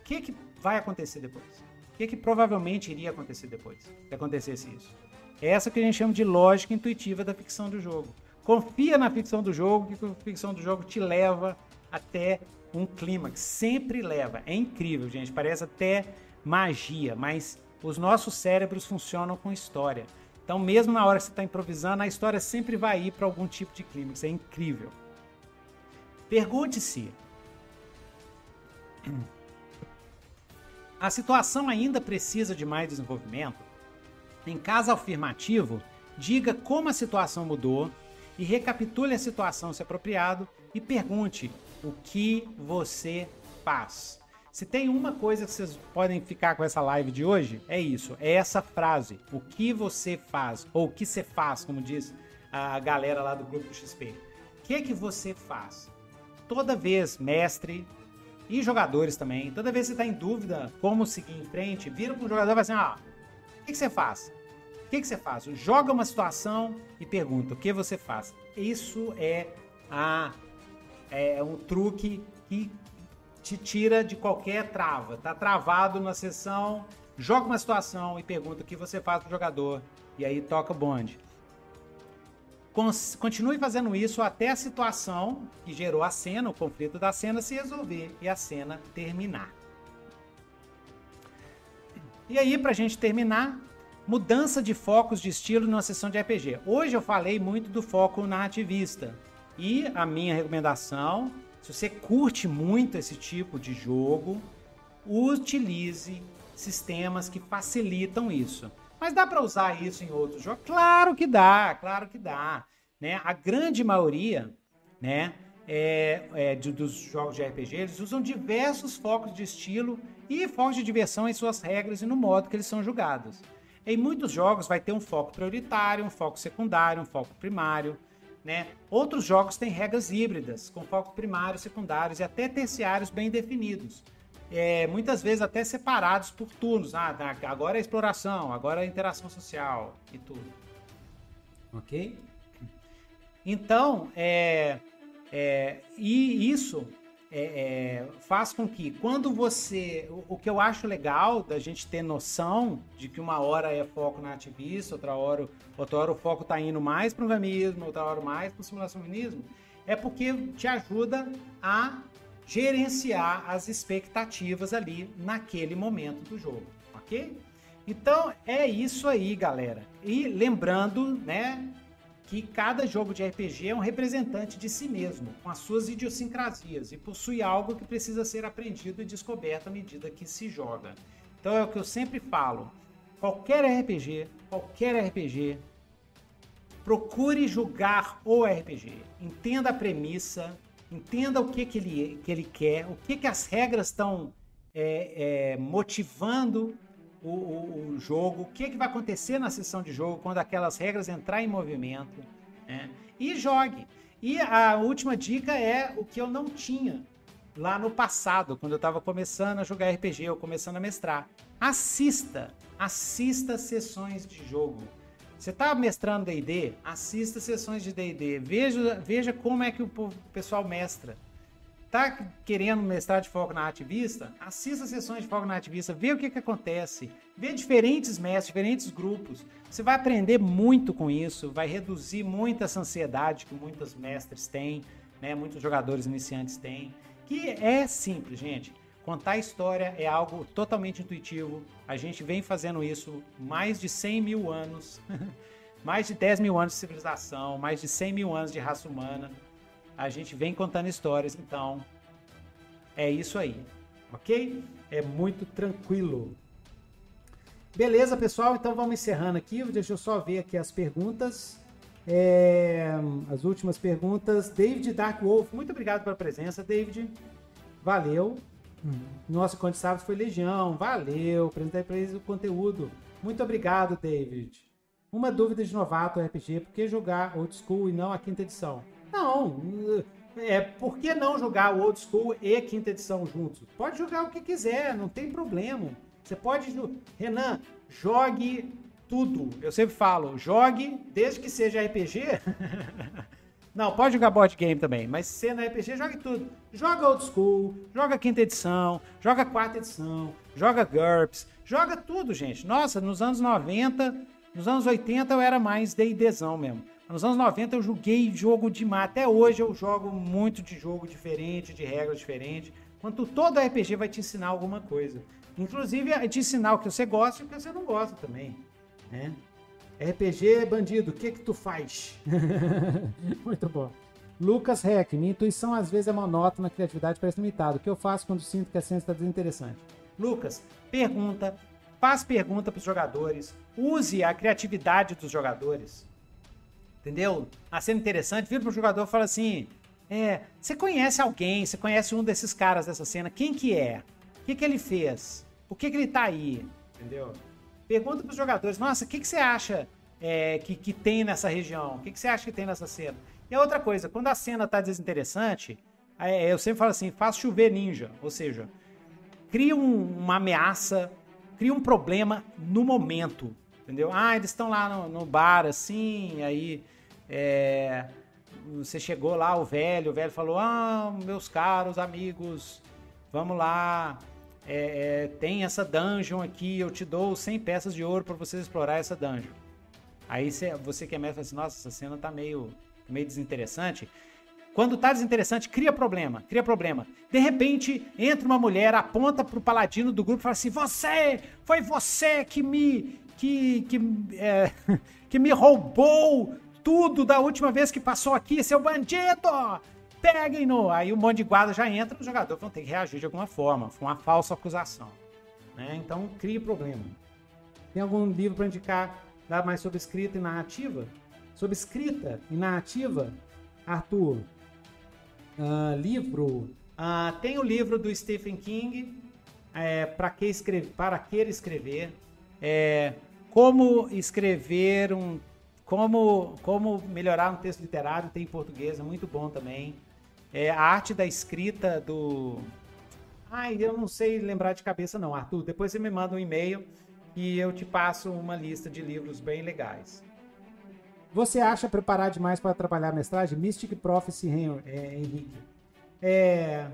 A: O que, que vai acontecer depois? O que, que provavelmente iria acontecer depois, se acontecesse isso? É essa que a gente chama de lógica intuitiva da ficção do jogo. Confia na ficção do jogo, que a ficção do jogo te leva até um clímax. Sempre leva. É incrível, gente. Parece até magia, mas os nossos cérebros funcionam com história. Então, mesmo na hora que você está improvisando, a história sempre vai ir para algum tipo de clímax. É incrível. Pergunte-se: a situação ainda precisa de mais desenvolvimento? Em caso afirmativo, diga como a situação mudou e recapitule a situação se apropriado e pergunte o que você faz. Se tem uma coisa que vocês podem ficar com essa live de hoje, é isso, é essa frase, o que você faz, ou o que você faz, como diz a galera lá do grupo XP. O que que você faz? Toda vez, mestre e jogadores também, toda vez que você está em dúvida como seguir em frente, vira para o jogador e fala assim, ah, o que, que você faz? O que, que você faz? Joga uma situação e pergunta, o que você faz? Isso é, a, é um truque que te tira de qualquer trava. Tá travado na sessão, joga uma situação e pergunta o que você faz pro jogador. E aí toca o bonde. Continue fazendo isso até a situação que gerou a cena, o conflito da cena, se resolver e a cena terminar. E aí, pra gente terminar, mudança de focos de estilo numa sessão de RPG. Hoje eu falei muito do foco narrativista. E a minha recomendação se você curte muito esse tipo de jogo, utilize sistemas que facilitam isso. Mas dá para usar isso em outros jogos? Claro que dá, claro que dá. Né? A grande maioria né, é, é, de, dos jogos de RPG, eles usam diversos focos de estilo e focos de diversão em suas regras e no modo que eles são julgados. Em muitos jogos vai ter um foco prioritário, um foco secundário, um foco primário. Né? Outros jogos têm regras híbridas, com foco primários, secundários e até terciários bem definidos. É, muitas vezes até separados por turnos. Ah, tá, agora é exploração, agora é interação social e tudo. Ok? Então, é, é, e isso é, é, faz com que quando você. O, o, que eu acho legal da gente ter noção de que uma hora é foco na ativista, outra hora, outra hora o foco está indo mais para o veganismo, outra hora mais para o simulacionismo, é porque te ajuda a gerenciar as expectativas ali naquele momento do jogo, ok? Então é isso aí, galera. E lembrando, né, que cada jogo de RPG é um representante de si mesmo, com as suas idiosincrasias, e possui algo que precisa ser aprendido e descoberto à medida que se joga. Então é o que eu sempre falo: qualquer RPG, qualquer RPG, procure jogar o RPG. Entenda a premissa, entenda o que, que, ele, que ele quer, o que, que as regras estão é, é, motivando o, o, o, jogo, o que, que vai acontecer na sessão de jogo quando aquelas regras entrar em movimento. Né? E jogue. E a última dica é o que eu não tinha lá no passado, quando eu estava começando a jogar RPG ou começando a mestrar. Assista, assista sessões de jogo. Você está mestrando D&D? Assista sessões de D&D. Veja, veja como é que o pessoal mestra. Tá querendo mestrar de foco na ativista? Assista sessões de foco na ativista, vê o que, que acontece, vê diferentes mestres, diferentes grupos. Você vai aprender muito com isso, vai reduzir muito essa ansiedade que muitos mestres têm, né? muitos jogadores iniciantes têm. Que é simples, gente. Contar história é algo totalmente intuitivo. A gente vem fazendo isso mais de 100 mil anos, mais de 10 mil anos de civilização, mais de 100 mil anos de raça humana a gente vem contando histórias, então é isso aí, ok? É muito tranquilo. Beleza, pessoal? Então vamos encerrando aqui. Deixa eu só ver aqui as perguntas. É, as últimas perguntas. David Dark Wolf, muito obrigado pela presença, David. Valeu. Hum. Nosso Conde Sábio foi Legião. Valeu. Apresentei para eles o conteúdo. Muito obrigado, David. Uma dúvida de novato RPG: por que jogar Old School e não a quinta edição? Não, é, por que não jogar o Old School e quinta edição juntos? Pode jogar o que quiser, não tem problema. Você pode. Renan, jogue tudo. Eu sempre falo, jogue, desde que seja RPG. não, pode jogar board game também, mas se não é RPG, jogue tudo. Joga Old School, joga quinta edição, joga quarta edição, joga GURPS, joga tudo, gente. Nossa, nos anos 90, nos anos 80 eu era mais D&Dzão mesmo. Nos anos 90 eu joguei jogo demais. Até hoje eu jogo muito de jogo diferente, de regras diferentes. Quanto todo RPG vai te ensinar alguma coisa. Inclusive, te ensinar o que você gosta e o que você não gosta também. Né? RPG bandido, o que que tu faz?
B: muito bom. Lucas Heck, minha intuição às vezes é monótona, a criatividade parece limitada. O que eu faço quando sinto que a ciência está desinteressante?
A: Lucas, pergunta, faz pergunta para os jogadores, use a criatividade dos jogadores. Entendeu? A cena interessante, vira pro jogador e fala assim: é, você conhece alguém, você conhece um desses caras dessa cena, quem que é? O que, que ele fez? Por que, que ele tá aí? Entendeu? Pergunta pros jogadores, nossa, o que, que você acha é, que, que tem nessa região? O que, que você acha que tem nessa cena? E a outra coisa, quando a cena tá desinteressante, é, eu sempre falo assim, faz chover ninja. Ou seja, cria um, uma ameaça, cria um problema no momento. Entendeu? Ah, eles estão lá no, no, bar, assim, aí é, você chegou lá, o velho, o velho falou, ah, meus caros amigos, vamos lá, é, é, tem essa dungeon aqui, eu te dou 100 peças de ouro para vocês explorar essa dungeon. Aí você, que é mestre fala assim, nossa, essa cena tá meio meio desinteressante. Quando tá desinteressante, cria problema, cria problema. De repente, entra uma mulher, aponta pro paladino do grupo e fala assim: Você, foi você que me. Que. que, é, que me roubou tudo da última vez que passou aqui, seu bandido! Peguem-no! Aí o um monte de guarda já entra, o jogador vão ter que reagir de alguma forma. Foi uma falsa acusação. Né? Então, cria problema. Tem algum livro para indicar mais sobre escrita e narrativa? Sobre escrita e narrativa, Arthur, uh, livro. Uh, tem o livro do Stephen King, é, para que escrever, para que escrever, é, como escrever um, como como melhorar um texto literário, tem em português, é muito bom também. É, a arte da escrita do, ai, eu não sei lembrar de cabeça não, Arthur. Depois você me manda um e-mail e eu te passo uma lista de livros bem legais.
B: Você acha preparar demais para trabalhar a mestragem? Mystic Prophecy, é, Henrique.
A: É,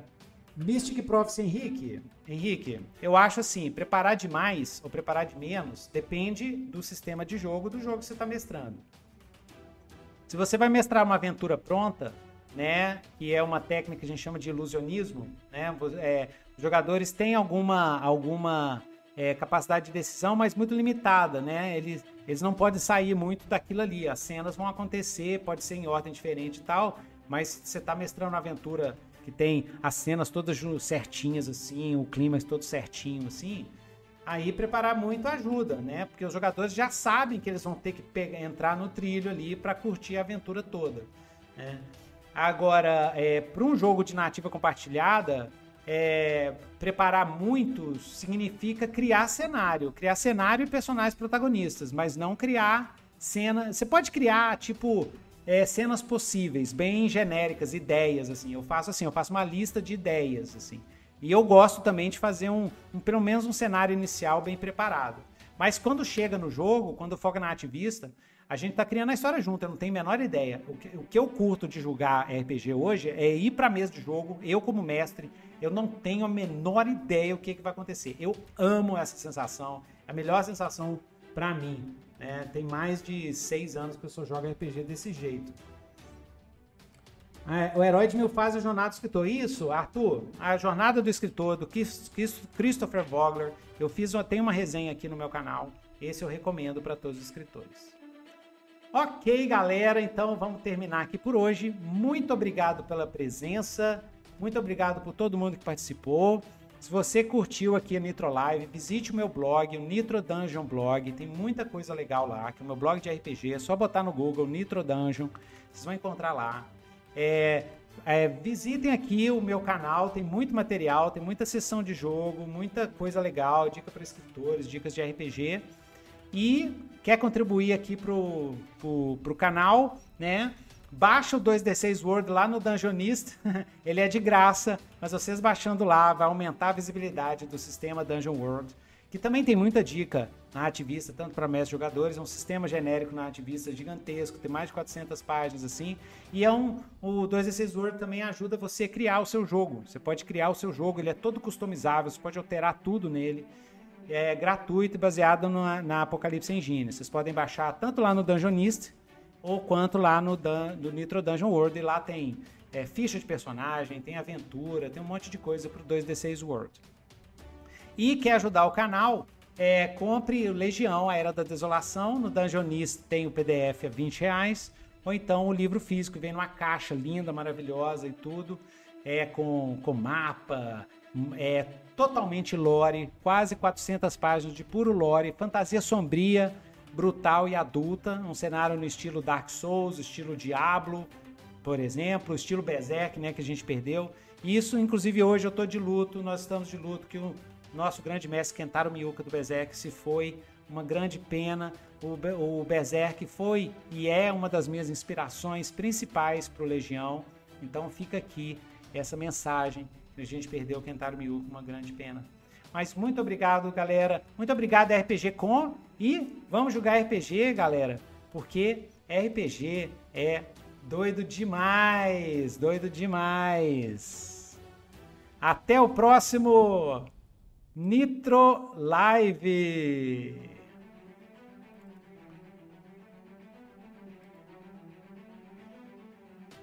A: Mystic Prophecy, Henrique. Henrique, eu acho assim, preparar demais ou preparar de menos depende do sistema de jogo do jogo que você está mestrando. Se você vai mestrar uma aventura pronta, né, que é uma técnica que a gente chama de ilusionismo, né, é, os jogadores têm alguma, alguma é, capacidade de decisão, mas muito limitada, né, eles eles não podem sair muito daquilo ali. As cenas vão acontecer, pode ser em ordem diferente e tal, mas você está mestrando uma aventura que tem as cenas todas certinhas assim, o clima todo certinho assim, aí preparar muito ajuda, né? Porque os jogadores já sabem que eles vão ter que pegar, entrar no trilho ali para curtir a aventura toda. Né? Agora, é, para um jogo de nativa compartilhada, é, preparar muito significa criar cenário, criar cenário e personagens protagonistas, mas não criar cena. Você pode criar tipo é, cenas possíveis, bem genéricas, ideias assim. Eu faço assim, eu faço uma lista de ideias assim. E eu gosto também de fazer um, um pelo menos um cenário inicial bem preparado. Mas quando chega no jogo, quando foca na ativista, a gente tá criando a história junto, eu não tenho a menor ideia. O que, o que eu curto de jogar RPG hoje é ir pra mesa de jogo, eu como mestre, eu não tenho a menor ideia o que, que vai acontecer. Eu amo essa sensação, é a melhor sensação para mim. Né? Tem mais de seis anos que eu só jogo RPG desse jeito. É, o herói de mil fases é a jornada do escritor. Isso, Arthur, a jornada do escritor, do Christopher Vogler. Eu fiz, eu tenho uma resenha aqui no meu canal. Esse eu recomendo para todos os escritores. Ok, galera, então vamos terminar aqui por hoje. Muito obrigado pela presença. Muito obrigado por todo mundo que participou. Se você curtiu aqui a Nitro Live, visite o meu blog, o Nitro Dungeon Blog. Tem muita coisa legal lá, que é o meu blog de RPG. É só botar no Google Nitro Dungeon, vocês vão encontrar lá. É, é, visitem aqui o meu canal, tem muito material, tem muita sessão de jogo, muita coisa legal, dica para escritores, dicas de RPG. E quer contribuir aqui pro, pro canal, né? Baixa o 2D6 Word lá no Dungeonista, ele é de graça, mas vocês baixando lá vai aumentar a visibilidade do sistema Dungeon World, que também tem muita dica na ativista, tanto para mestres jogadores, é um sistema genérico na ativista gigantesco, tem mais de 400 páginas assim, e é um, o 2D6 Word também ajuda você a criar o seu jogo, você pode criar o seu jogo, ele é todo customizável, você pode alterar tudo nele, é gratuito e baseado na, na Apocalipse Engine, vocês podem baixar tanto lá no Dungeonista, ou quanto lá no, Dan, no Nitro Dungeon World. E lá tem é, ficha de personagem, tem aventura, tem um monte de coisa pro 2D6 World. E quer ajudar o canal? É, compre o Legião, a Era da Desolação. No Dungeonist tem o PDF a 20 reais. Ou então o livro físico, vem numa caixa linda, maravilhosa e tudo. É com, com mapa, é totalmente lore, quase 400 páginas de puro lore, fantasia sombria, brutal e adulta, um cenário no estilo Dark Souls, estilo Diablo, por exemplo, estilo Berserk, né, que a gente perdeu. Isso, inclusive, hoje eu tô de luto, nós estamos de luto, que o nosso grande mestre Kentaro Miuka do Berserk se foi, uma grande pena. O, o Berserk foi e é uma das minhas inspirações principais para o Legião. Então fica aqui essa mensagem que a gente perdeu o Kentaro Miuka, uma grande pena. Mas muito obrigado, galera. Muito obrigado, RPG Com. E vamos jogar RPG, galera, porque RPG é doido demais, doido demais. Até o próximo Nitro Live.